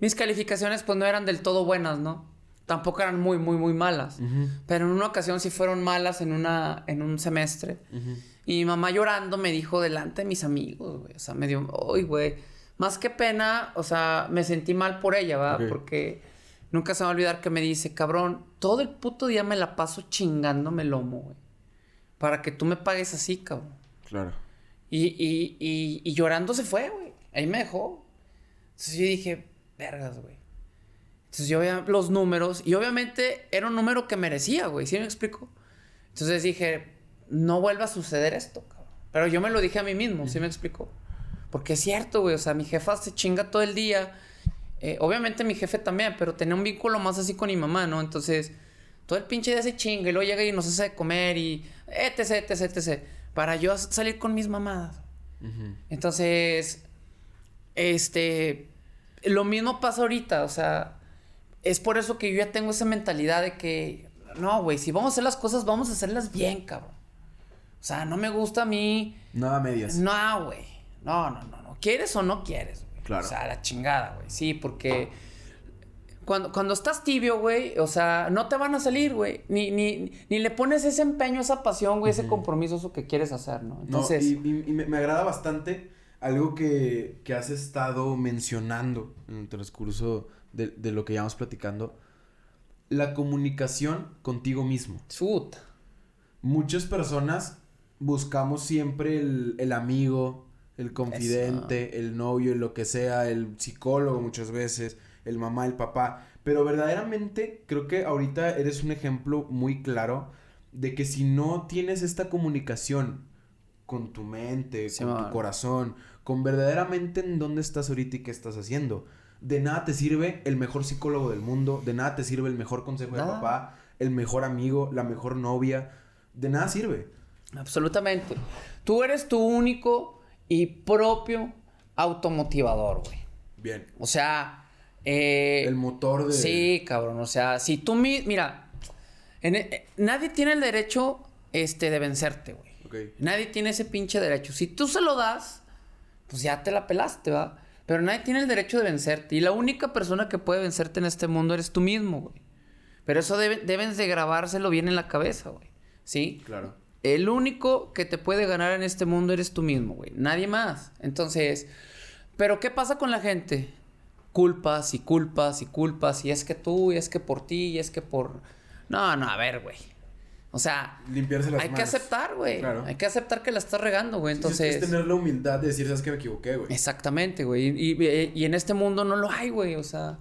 mis calificaciones pues no eran del todo buenas, ¿no? Tampoco eran muy, muy, muy malas. Pero en una ocasión sí fueron malas en, una, en un semestre. Y mi mamá llorando me dijo delante de mis amigos, güey. O sea, me dio, uy, güey. Más que pena, o sea, me sentí mal por ella, ¿verdad? Porque nunca se me va a olvidar que me dice, cabrón, todo el puto día me la paso chingándome el lomo, güey. Para que tú me pagues así, cabrón. Claro. Y, y, y, y llorando se fue, güey. Ahí me dejó. Entonces yo dije, vergas, güey. Entonces yo veía los números y obviamente era un número que merecía, güey. ¿Sí me explico? Entonces dije, no vuelva a suceder esto, cabrón. Pero yo me lo dije a mí mismo, ¿sí me explico? Porque es cierto, güey, o sea, mi jefa se chinga todo el día. Eh, obviamente mi jefe también, pero tenía un vínculo más así con mi mamá, ¿no? Entonces, todo el pinche día se chinga y luego llega y nos hace de comer y etc, etc, etc. Para yo salir con mis mamadas. Entonces, este, lo mismo pasa ahorita, o sea, es por eso que yo ya tengo esa mentalidad de que, no, güey, si vamos a hacer las cosas, vamos a hacerlas bien, cabrón. O sea, no me gusta a mí. Nada medias. No, güey. No, no, no, no. ¿Quieres o no quieres? Claro. O sea, la chingada, güey. Sí, porque cuando, cuando estás tibio, güey, o sea, no te van a salir, güey. Ni, ni, ni le pones ese empeño, esa pasión, güey, ese compromiso, eso que quieres hacer, ¿no? Entonces. y, me, me, agrada bastante algo que, que, has estado mencionando en el transcurso de, de lo que llevamos platicando. La comunicación contigo mismo. Chuta. Muchas personas buscamos siempre el, el amigo, el confidente, el novio, lo que sea, el psicólogo muchas veces, el mamá, el papá. Pero verdaderamente creo que ahorita eres un ejemplo muy claro de que si no tienes esta comunicación con tu mente, con tu corazón, con verdaderamente en dónde estás ahorita y qué estás haciendo. De nada te sirve el mejor psicólogo del mundo, de nada te sirve el mejor consejo de papá, el mejor amigo, la mejor novia, de nada sirve. Absolutamente. Tú eres tu único y propio automotivador, güey. Bien. O sea... Eh, el motor de... Sí, cabrón. O sea, si tú... Mi... Mira, e, nadie tiene el derecho este, de vencerte, güey. Nadie tiene ese pinche derecho. Si tú se lo das, pues ya te la pelaste, ¿va? Pero nadie tiene el derecho de vencerte. Y la única persona que puede vencerte en este mundo eres tú mismo, güey. Pero eso debes de grabárselo bien en la cabeza, güey. ¿Sí? Claro. El único que te puede ganar en este mundo eres tú mismo, güey. Nadie más. Entonces, pero ¿qué pasa con la gente? Culpas y culpas y culpas. Y es que tú, y es que por ti, y es que por... No, no, a ver, güey. O sea, limpiarse las hay que aceptar, güey. Claro. Hay que aceptar que la estás regando, güey. Entonces. es tener la humildad de decir, sabes que me equivoqué, güey. Exactamente, güey. Y, y, y, en este mundo no lo hay, güey. O sea,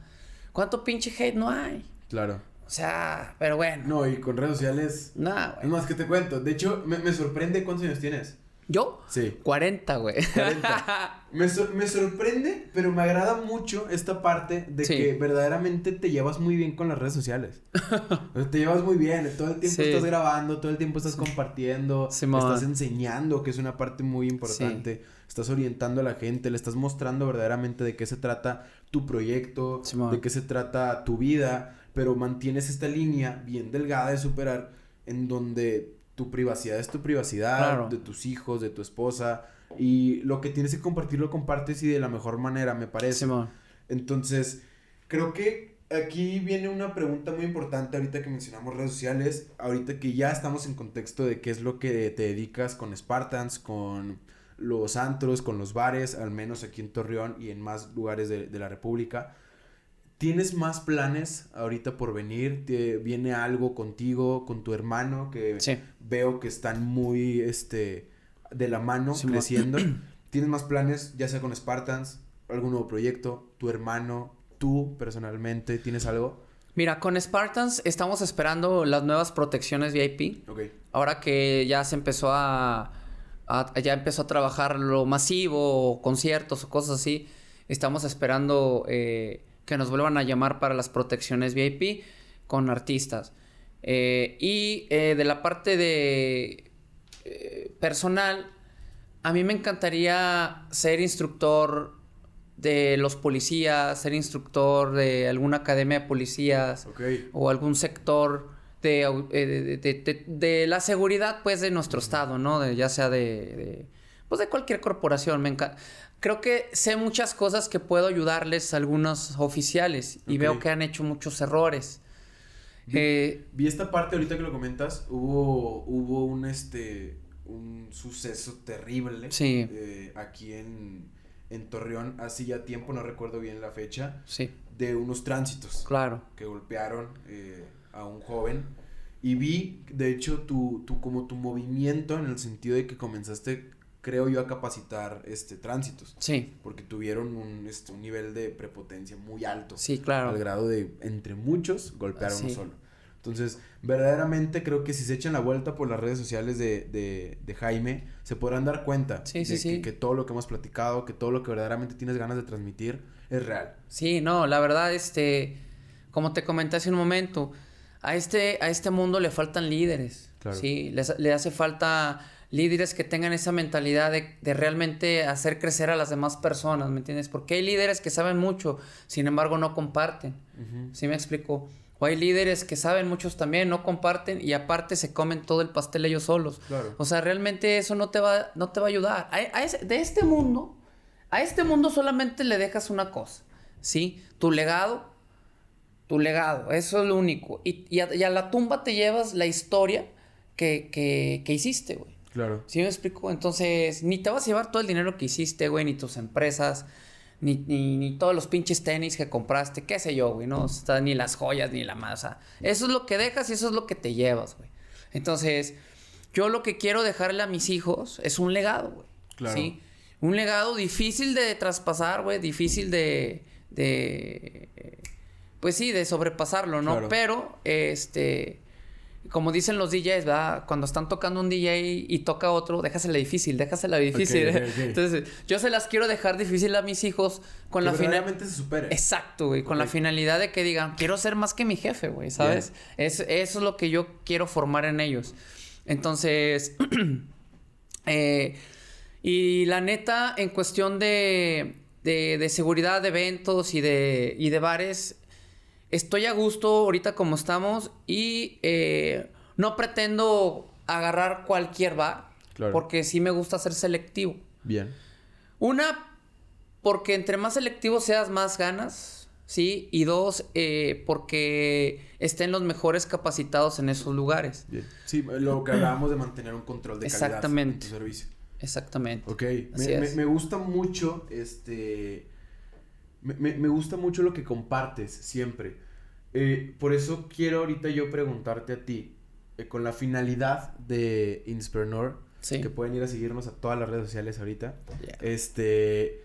¿cuánto pinche hate no hay? Claro. O sea, pero bueno. No, y con redes sociales. Nada, güey. Es más que te cuento. De hecho, me, me sorprende cuántos años tienes. ¿Yo? Sí. 40, güey. 40. Me, me, sorprende, pero me agrada mucho esta parte de que verdaderamente te llevas muy bien con las redes sociales. te llevas muy bien, todo el tiempo estás grabando, todo el tiempo estás compartiendo, estás enseñando, que es una parte muy importante. Estás orientando a la gente, le estás mostrando verdaderamente de qué se trata tu proyecto, de qué se trata tu vida, pero mantienes esta línea bien delgada de superar en donde tu privacidad es tu privacidad, de tus hijos, de tu esposa. Y lo que tienes que compartir lo compartes y de la mejor manera, me parece. Entonces, creo que aquí viene una pregunta muy importante ahorita que mencionamos redes sociales. Ahorita que ya estamos en contexto de qué es lo que te dedicas con Spartans, con los antros, con los bares, al menos aquí en Torreón y en más lugares de, de la República. ¿Tienes más planes ahorita por venir? ¿Te ¿Viene algo contigo, con tu hermano, que veo que están muy este, de la mano, creciendo? ¿Tienes más planes, ya sea con Spartans, algún nuevo proyecto, tu hermano, tú personalmente, ¿tienes algo? Mira, con Spartans estamos esperando las nuevas protecciones VIP. Ahora que ya se empezó a, ya empezó a trabajar lo masivo, conciertos o cosas así, estamos esperando... Eh, que nos vuelvan a llamar para las protecciones VIP con artistas. Eh, y eh, de la parte de eh, personal, a mí me encantaría ser instructor de los policías, ser instructor de alguna academia de policías o algún sector de, de, la seguridad pues de nuestro estado, ¿no? Ya sea de, pues de cualquier corporación. Me encanta creo que sé muchas cosas que puedo ayudarles a algunos oficiales y veo que han hecho muchos errores. Vi, eh, vi, esta parte ahorita que lo comentas, hubo, hubo un, este, un suceso terrible eh, aquí en, en Torreón, hace ya tiempo, no recuerdo bien la fecha, sí. de unos tránsitos. Claro. Que golpearon eh, a un joven. Y vi, de hecho, tu, tu, como tu movimiento en el sentido de que comenzaste creo yo, a capacitar este tránsitos. Sí. Porque tuvieron un, este, un nivel de prepotencia muy alto. Sí, claro. Al grado de, entre muchos, golpear a uno solo. Entonces, verdaderamente creo que si se echan la vuelta por las redes sociales de, de, de Jaime, se podrán dar cuenta Sí, de sí, que, sí. que todo lo que hemos platicado, que todo lo que verdaderamente tienes ganas de transmitir es real. Sí, no, la verdad, este, como te comenté hace un momento, a este, a este mundo le faltan líderes. Claro. Sí, les- le hace falta líderes que tengan esa mentalidad de, de realmente hacer crecer a las demás personas, ¿me entiendes? Porque hay líderes que saben mucho, sin embargo no comparten. ¿Sí me explico? O hay líderes que saben muchos también, no comparten y aparte se comen todo el pastel ellos solos. Claro. O sea, realmente eso no te va, no te va a ayudar. A- a ese- de este mundo, a este mundo solamente le dejas una cosa, ¿sí? Tu legado, tu legado, eso es lo único. Y, y a, y a la tumba te llevas la historia que, que, que hiciste, güey. Claro. ¿Sí me explico? Entonces, ni te vas a llevar todo el dinero que hiciste, güey, ni tus empresas, ni, ni, ni todos los pinches tenis que compraste, qué sé yo, güey, ¿no? O sea, ni las joyas, ni la masa. Eso es lo que dejas y eso es lo que te llevas, güey. Entonces, yo lo que quiero dejarle a mis hijos es un legado, güey. Claro. ¿Sí? Un legado difícil de traspasar, güey, difícil de, de, pues sí, de sobrepasarlo, ¿no? Claro. Pero, este, como dicen los DJs, ¿verdad? Cuando están tocando un DJ y toca otro, déjasela difícil, déjasela difícil. Entonces, yo se las quiero dejar difícil a mis hijos con que la final. verdaderamente se supere. Exacto, güey, con la finalidad de que digan, quiero ser más que mi jefe, güey, ¿sabes? Es, eso es lo que yo quiero formar en ellos. Entonces, eh, y la neta, en cuestión de, de, de seguridad de eventos y de, y de bares, estoy a gusto ahorita como estamos y eh, no pretendo agarrar cualquier bar, Claro. porque sí me gusta ser selectivo. Bien. Una, porque entre más selectivo seas, más ganas, ¿sí? Y dos, eh, porque estén los mejores capacitados en esos lugares. Bien. Sí, lo que hablábamos de mantener un control de calidad en tu servicio. Exactamente. Ok, me gusta mucho, este, me, me- me gusta mucho lo que compartes siempre. Eh, por eso quiero ahorita yo preguntarte a ti, eh, con la finalidad de Inspreneur, Sí. que pueden ir a seguirnos a todas las redes sociales ahorita. Yeah. Este,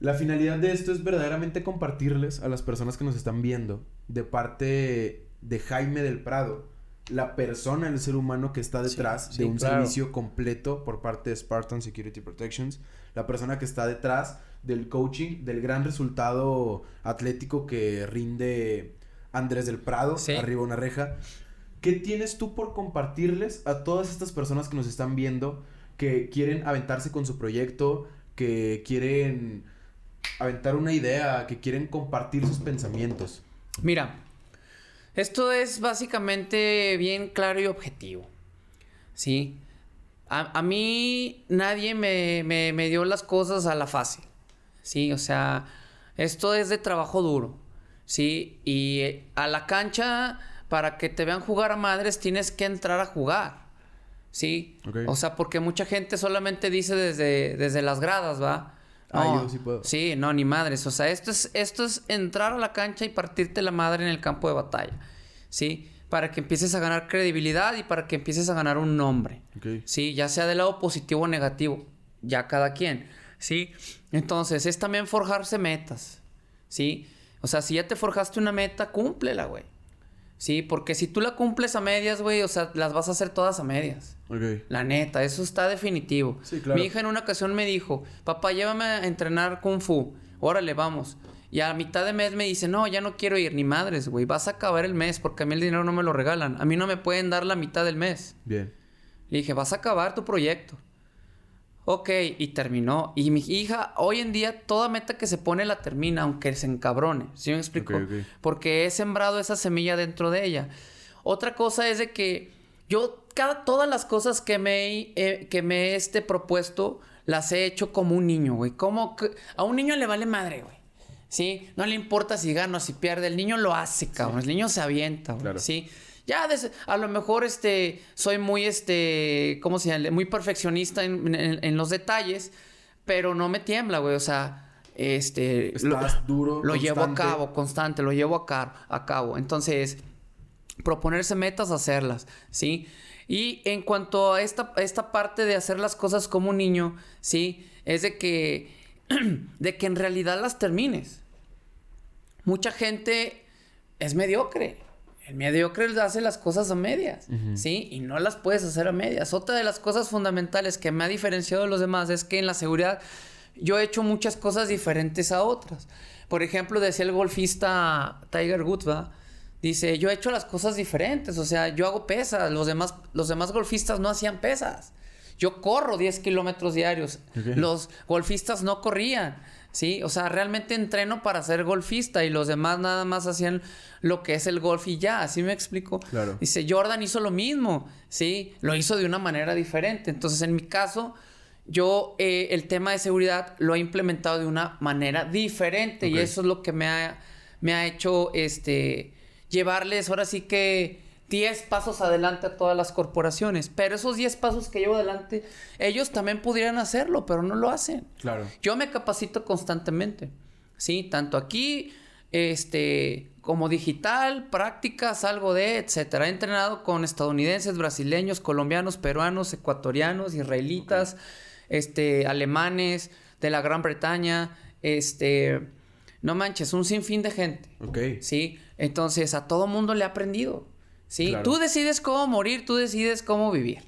la finalidad de esto es verdaderamente compartirles a las personas que nos están viendo de parte de Jaime del Prado, la persona, el ser humano que está Sí, detrás sí, de un claro. servicio completo por parte de Spartan Security Protections, la persona que está detrás del coaching, del gran resultado atlético que rinde Andrés del Prado, Sí. arriba una reja. ¿Qué tienes tú por compartirles a todas estas personas que nos están viendo que quieren aventarse con su proyecto, que quieren aventar una idea, que quieren compartir sus pensamientos? Mira, esto es básicamente bien claro y objetivo. ¿Sí? A, a mí nadie me, me- me dio las cosas a la fácil. ¿Sí? O sea, esto es de trabajo duro. ¿Sí? Y eh, a la cancha, para que te vean jugar a madres, tienes que entrar a jugar. ¿Sí? Ok. O sea, porque mucha gente solamente dice desde, desde las gradas, ¿va? Ah, yo sí puedo. Sí, no, ni madres. O sea, esto es, esto es entrar a la cancha y partirte la madre en el campo de batalla. ¿Sí? Para que empieces a ganar credibilidad y para que empieces a ganar un nombre. Sí, ya sea del lado positivo o negativo. Ya cada quien. ¿Sí? Entonces, es también forjarse metas. ¿Sí? O sea, si ya te forjaste una meta, cúmplela, güey. Sí, porque si tú la cumples a medias, güey, o sea, las vas a hacer todas a medias. La neta, eso está definitivo. Sí, claro. Mi hija en una ocasión me dijo, papá, llévame a entrenar kung fu. Órale, vamos. Y a mitad de mes me dice, no, ya no quiero ir, ni madres, güey. Vas a acabar el mes porque a mí el dinero no me lo regalan. A mí no me pueden dar la mitad del mes. Bien. Le dije, vas a acabar tu proyecto. Ok, y terminó. Y mi hija, hoy en día, toda meta que se pone la termina, aunque se encabrone. ¿Sí me explico? Porque he sembrado esa semilla dentro de ella. Otra cosa es de que yo, cada, todas las cosas que me, he- eh, que me este, propuesto, las he hecho como un niño, güey. Como que a un niño le vale madre, güey. ¿Sí? No le importa si gana o si pierde. El niño lo hace, cabrón. El niño se avienta, güey. Claro. ¿Sí? Ya des- a lo mejor este soy muy este ¿cómo se llama? muy perfeccionista en, en- en los detalles, pero no me tiembla, güey, o sea, este Estás duro, lo llevo a cabo, constante, lo llevo a, car- a cabo. Entonces, proponerse metas, hacerlas, ¿sí? Y en cuanto a esta, esta parte de hacer las cosas como un niño, ¿sí? Es de que, de que en realidad las termines. Mucha gente es mediocre. El mediocre hace las cosas a medias, ¿sí? Y no las puedes hacer a medias. Otra de las cosas fundamentales que me ha diferenciado de los demás es que en la seguridad yo he hecho muchas cosas diferentes a otras. Por ejemplo, decía el golfista Tiger Woods, Dice, yo he hecho las cosas diferentes, o sea, yo hago pesas, los demás, los demás golfistas no hacían pesas. Yo corro 10 kilómetros diarios, los golfistas no corrían. ¿Sí? O sea, realmente entreno para ser golfista y los demás nada más hacían lo que es el golf y ya, ¿así me explico? Claro. Dice, Jordan hizo lo mismo, ¿sí? Lo hizo de una manera diferente. Entonces, en mi caso, yo eh, el tema de seguridad lo he implementado de una manera diferente y eso es lo que me ha, me ha hecho, este, llevarles ahora sí que 10 pasos adelante a todas las corporaciones. Pero esos 10 pasos que llevo adelante, ellos también pudieran hacerlo, pero no lo hacen. Claro. Yo me capacito constantemente. Sí, tanto aquí, este, como digital, prácticas, algo de, etcétera. He entrenado con estadounidenses, brasileños, colombianos, peruanos, ecuatorianos, israelitas, este, alemanes, de la Gran Bretaña, este, no manches, un sinfín de gente. Ok. Sí, entonces a todo mundo le he aprendido. ¿Sí? Tú decides cómo morir, tú decides cómo vivir.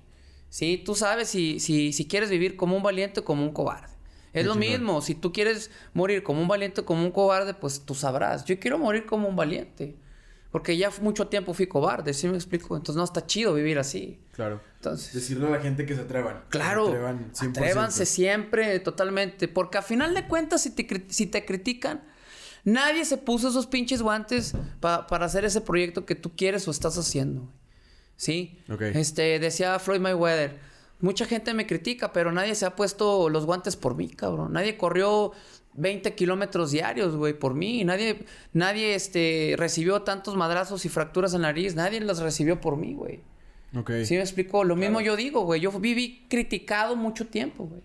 ¿sí? Tú sabes si, si, si quieres vivir como un valiente o como un cobarde. Es lo mismo, si tú quieres morir como un valiente o como un cobarde, pues tú sabrás. Yo quiero morir como un valiente. Porque ya mucho tiempo fui cobarde, ¿sí me explico? Entonces no está chido vivir así. Claro. Entonces, Decirle a la gente que se atrevan. Claro. Se atrevan 100%. Atrévanse siempre, totalmente. Porque a final de cuentas, si te, si te critican, Nadie se puso esos pinches guantes para hacer ese proyecto que tú quieres o estás haciendo. ¿Sí? Este, decía Floyd Mayweather. Mucha gente me critica, pero nadie se ha puesto los guantes por mí, cabrón. Nadie corrió 20 kilómetros diarios, güey, por mí. Nadie, nadie, este, recibió tantos madrazos y fracturas en la nariz. Nadie las recibió por mí, güey. Ok. ¿Sí me explico? Lo mismo yo digo, güey. Yo viví criticado mucho tiempo, güey.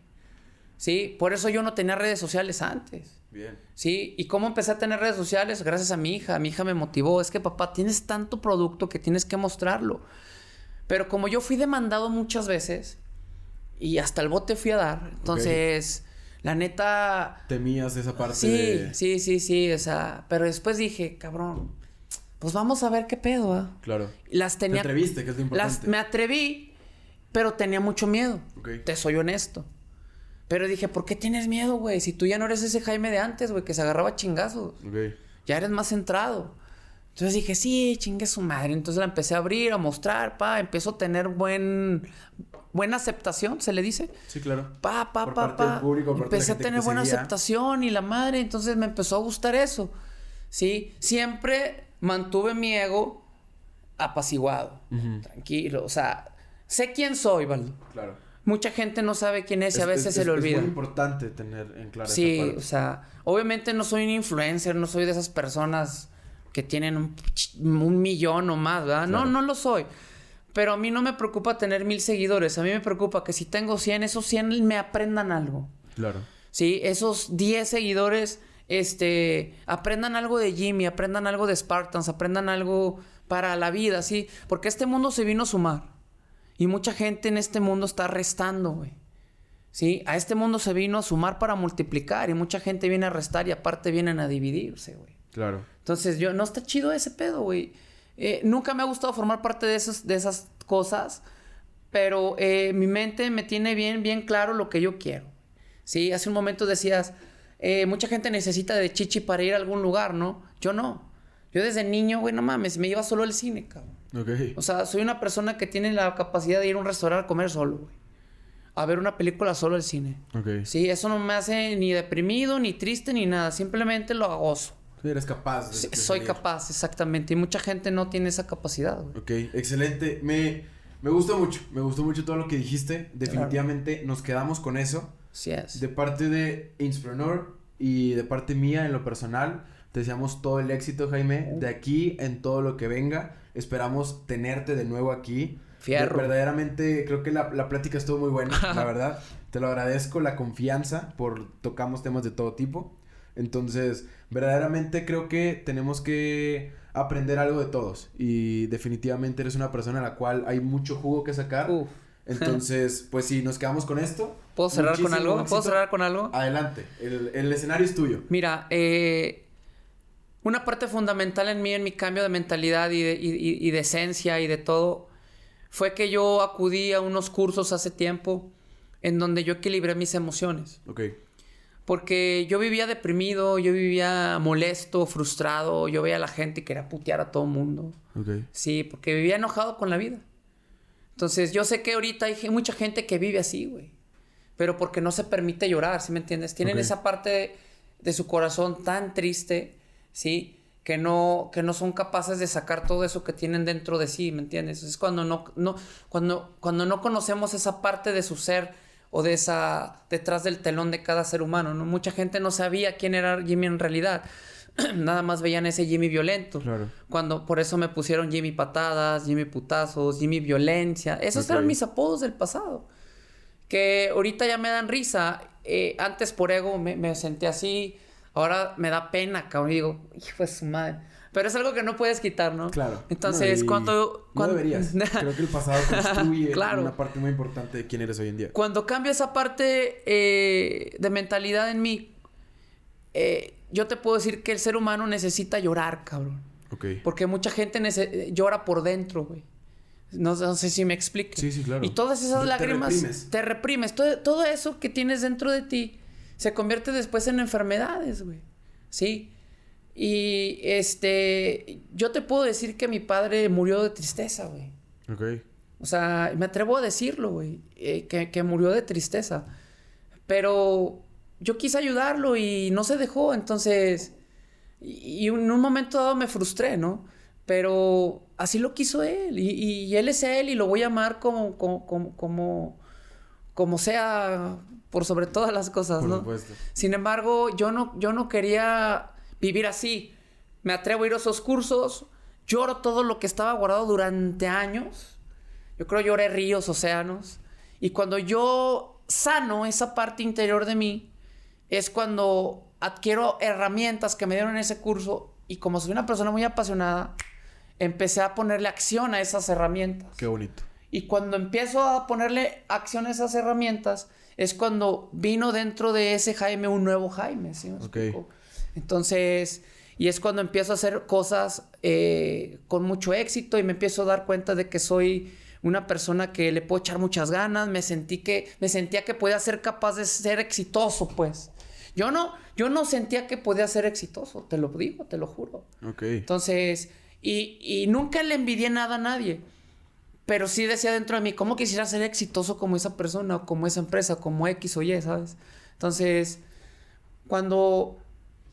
¿Sí? Por eso yo no tenía redes sociales antes. Bien. Sí, y cómo empecé a tener redes sociales gracias a mi hija. Mi hija me motivó. Es que papá, tienes tanto producto que tienes que mostrarlo. Pero como yo fui demandado muchas veces y hasta el bote fui a dar, entonces, la neta. Temías esa parte. Sí, sí, sí, sí. O sea, pero después dije, cabrón, pues vamos a ver qué pedo, ¿ah? Claro. Las tenía. Te atreviste, que es lo importante. Las, me atreví, pero tenía mucho miedo. Te soy honesto. Pero dije, ¿por qué tienes miedo, güey? Si tú ya no eres ese Jaime de antes, güey, que se agarraba chingazos. Ya eres más centrado. Entonces dije, sí, chingue su madre. Entonces la empecé a abrir, a mostrar, pa. Empezó a tener buen... Buena aceptación, se le dice. Sí, claro. Pa, pa, pa, pa. empecé a tener buena aceptación y la madre. Entonces me empezó a gustar eso. Sí. Siempre mantuve mi ego apaciguado. Tranquilo. O sea, sé quién soy, Valdo. Claro mucha gente no sabe quién es y a veces se le olvida. Es muy importante tener en claro Sí, o sea, obviamente no soy un influencer, no soy de esas personas que tienen un, millón o más, ¿verdad? No, no lo soy. Pero a mí no me preocupa tener mil seguidores. A mí me preocupa que si tengo 100, esos 100 me aprendan algo. Claro. Sí, esos 10 seguidores, este, aprendan algo de Jimmy, aprendan algo de Spartans, aprendan algo para la vida, ¿sí? Porque este mundo se vino a sumar. Y mucha gente en este mundo está restando, güey. ¿Sí? A este mundo se vino a sumar para multiplicar y mucha gente viene a restar y aparte vienen a dividirse, güey. Claro. Entonces, yo, no está chido ese pedo, güey. Eh, nunca me ha gustado formar parte de, esos, de esas cosas, pero eh, mi mente me tiene bien, bien claro lo que yo quiero. Sí, hace un momento decías, eh, mucha gente necesita de chichi para ir a algún lugar, ¿no? Yo no. Yo desde niño, güey, no mames, me iba solo al cine, cabrón. O sea, soy una persona que tiene la capacidad de ir a un restaurante a comer solo, güey. A ver una película solo al cine. Ok. Sí, eso no me hace ni deprimido, ni triste, ni nada. Simplemente lo gozo. Sí, eres capaz. De, soy capaz, exactamente. Y mucha gente no tiene esa capacidad, güey. Ok, excelente. Me, me gustó mucho. Me gustó mucho todo lo que dijiste. Definitivamente nos quedamos con eso. Sí es. De parte de Inspreneur y de parte mía en lo personal te deseamos todo el éxito, Jaime, de aquí en todo lo que venga. Esperamos tenerte de nuevo aquí. Fierro. verdaderamente creo que la, la plática estuvo muy buena, la verdad. Te lo agradezco, la confianza, por tocamos temas de todo tipo. Entonces, verdaderamente creo que tenemos que aprender algo de todos. Y definitivamente eres una persona a la cual hay mucho jugo que sacar. Entonces, pues sí, nos quedamos con esto. ¿Puedo cerrar con algo? ¿Puedo cerrar con algo? Adelante, el, el escenario es tuyo. Mira, eh, una parte fundamental en mí, en mi cambio de mentalidad y de, y- y de esencia y de todo, fue que yo acudí a unos cursos hace tiempo en donde yo equilibré mis emociones. Ok. Porque yo vivía deprimido, yo vivía molesto, frustrado, yo veía a la gente y quería putear a todo el mundo. Ok. Sí, porque vivía enojado con la vida. Entonces, yo sé que ahorita hay mucha gente que vive así, güey. Pero porque no se permite llorar, ¿sí me entiendes? Tienen esa parte de su corazón tan triste, ¿sí? Que no, que no son capaces de sacar todo eso que tienen dentro de sí, ¿me entiendes? Es cuando no, no, cuando, cuando no conocemos esa parte de su ser o de esa, detrás del telón de cada ser humano, ¿no? Mucha gente no sabía quién era Jimmy en realidad. Nada más veían ese Jimmy violento. Claro. Cuando por eso me pusieron Jimmy Patadas, Jimmy Putazos, Jimmy Violencia. Esos eran mis apodos del pasado. Que ahorita ya me dan risa. Eh, antes por ego me, me sentí así. Ahora me da pena, cabrón. Y digo, hijo de su madre. Pero es algo que no puedes quitar, ¿no? Claro. Entonces, No, cuando, No deberías. Creo que el pasado construye Claro. una parte muy importante de quién eres hoy en día. Cuando cambia esa parte eh, de mentalidad en mí, eh, yo te puedo decir que el ser humano necesita llorar, cabrón. Ok. Porque mucha gente llora por dentro, güey. No, no sé si me explico. Sí, sí, claro. Y todas esas te lágrimas reprimes. te reprimes. Todo, todo eso que tienes dentro de ti se convierte después en enfermedades, güey. Sí. Y este, yo te puedo decir que mi padre murió de tristeza, güey. Ok. O sea, me atrevo a decirlo, güey, eh, que, que murió de tristeza. Pero yo quise ayudarlo y no se dejó, entonces... Y, y en un momento dado me frustré, ¿no? Pero así lo quiso él. Y, y él es él y lo voy a amar como, como, como, como, como sea, por sobre todas las cosas, Por ¿no? supuesto. Sin embargo, yo no, yo no quería vivir así. Me atrevo a ir a esos cursos. Lloro todo lo que estaba guardado durante años. Yo creo lloré ríos, océanos. Y cuando yo sano esa parte interior de mí, es cuando adquiero herramientas que me dieron en ese curso. Y como soy una persona muy apasionada, empecé a ponerle acción a esas herramientas. Qué bonito. Y cuando empiezo a ponerle acción a esas herramientas, es cuando vino dentro de ese Jaime un nuevo Jaime, ¿sí me? Entonces, y es cuando empiezo a hacer cosas eh, con mucho éxito y me empiezo a dar cuenta de que soy una persona que le puedo echar muchas ganas, me sentí que, me sentía que podía ser capaz de ser exitoso, pues. Yo no, yo no sentía que podía ser exitoso, te lo digo, te lo juro. Ok. Entonces, y, y nunca le envidié nada a nadie. Pero sí decía dentro de mí, ¿cómo quisiera ser exitoso como esa persona, o como esa empresa, como X o Y, ¿sabes? Entonces, cuando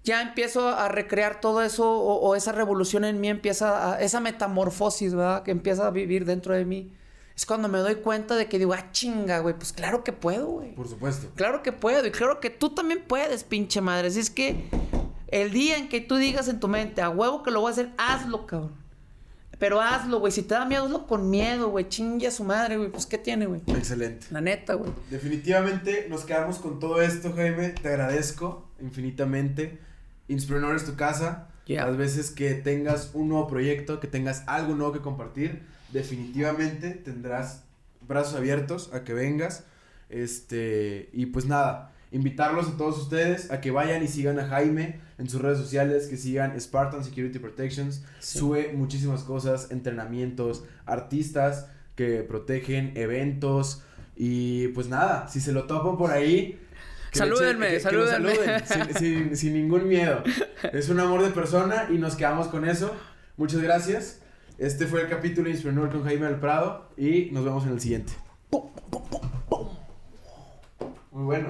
ya empiezo a recrear todo eso, o, o esa revolución en mí empieza, a- esa metamorfosis, ¿verdad? Que empieza a vivir dentro de mí. Es cuando me doy cuenta de que digo, ah, chinga, güey, pues claro que puedo, güey. Por supuesto. Claro que puedo y claro que tú también puedes, pinche madre. Si es que el día en que tú digas en tu mente, a huevo que lo voy a hacer, hazlo, cabrón. Pero hazlo, güey. Si te da miedo, hazlo con miedo, güey. Chingue a su madre, güey. Pues, ¿qué tiene, güey? Excelente. La neta, güey. Definitivamente nos quedamos con todo esto, Jaime. Te agradezco infinitamente. Inspironor es tu casa. Yeah. Las veces que tengas un nuevo proyecto, que tengas algo nuevo que compartir, definitivamente tendrás brazos abiertos a que vengas. Este, y pues nada, invitarlos a todos ustedes a que vayan y sigan a Jaime en sus redes sociales, que sigan Spartan Security Protections. Sí. Sube muchísimas cosas, entrenamientos, artistas que protegen, eventos. Y pues nada, si se lo topan por ahí. que Salúdenme, echen- que- que salúdenme. saluden, sin, sin- sin ningún miedo. Es un amor de persona y nos quedamos con eso. Muchas gracias. Este fue el capítulo de Inspirador con Jaime del Prado y nos vemos en el siguiente. Muy bueno.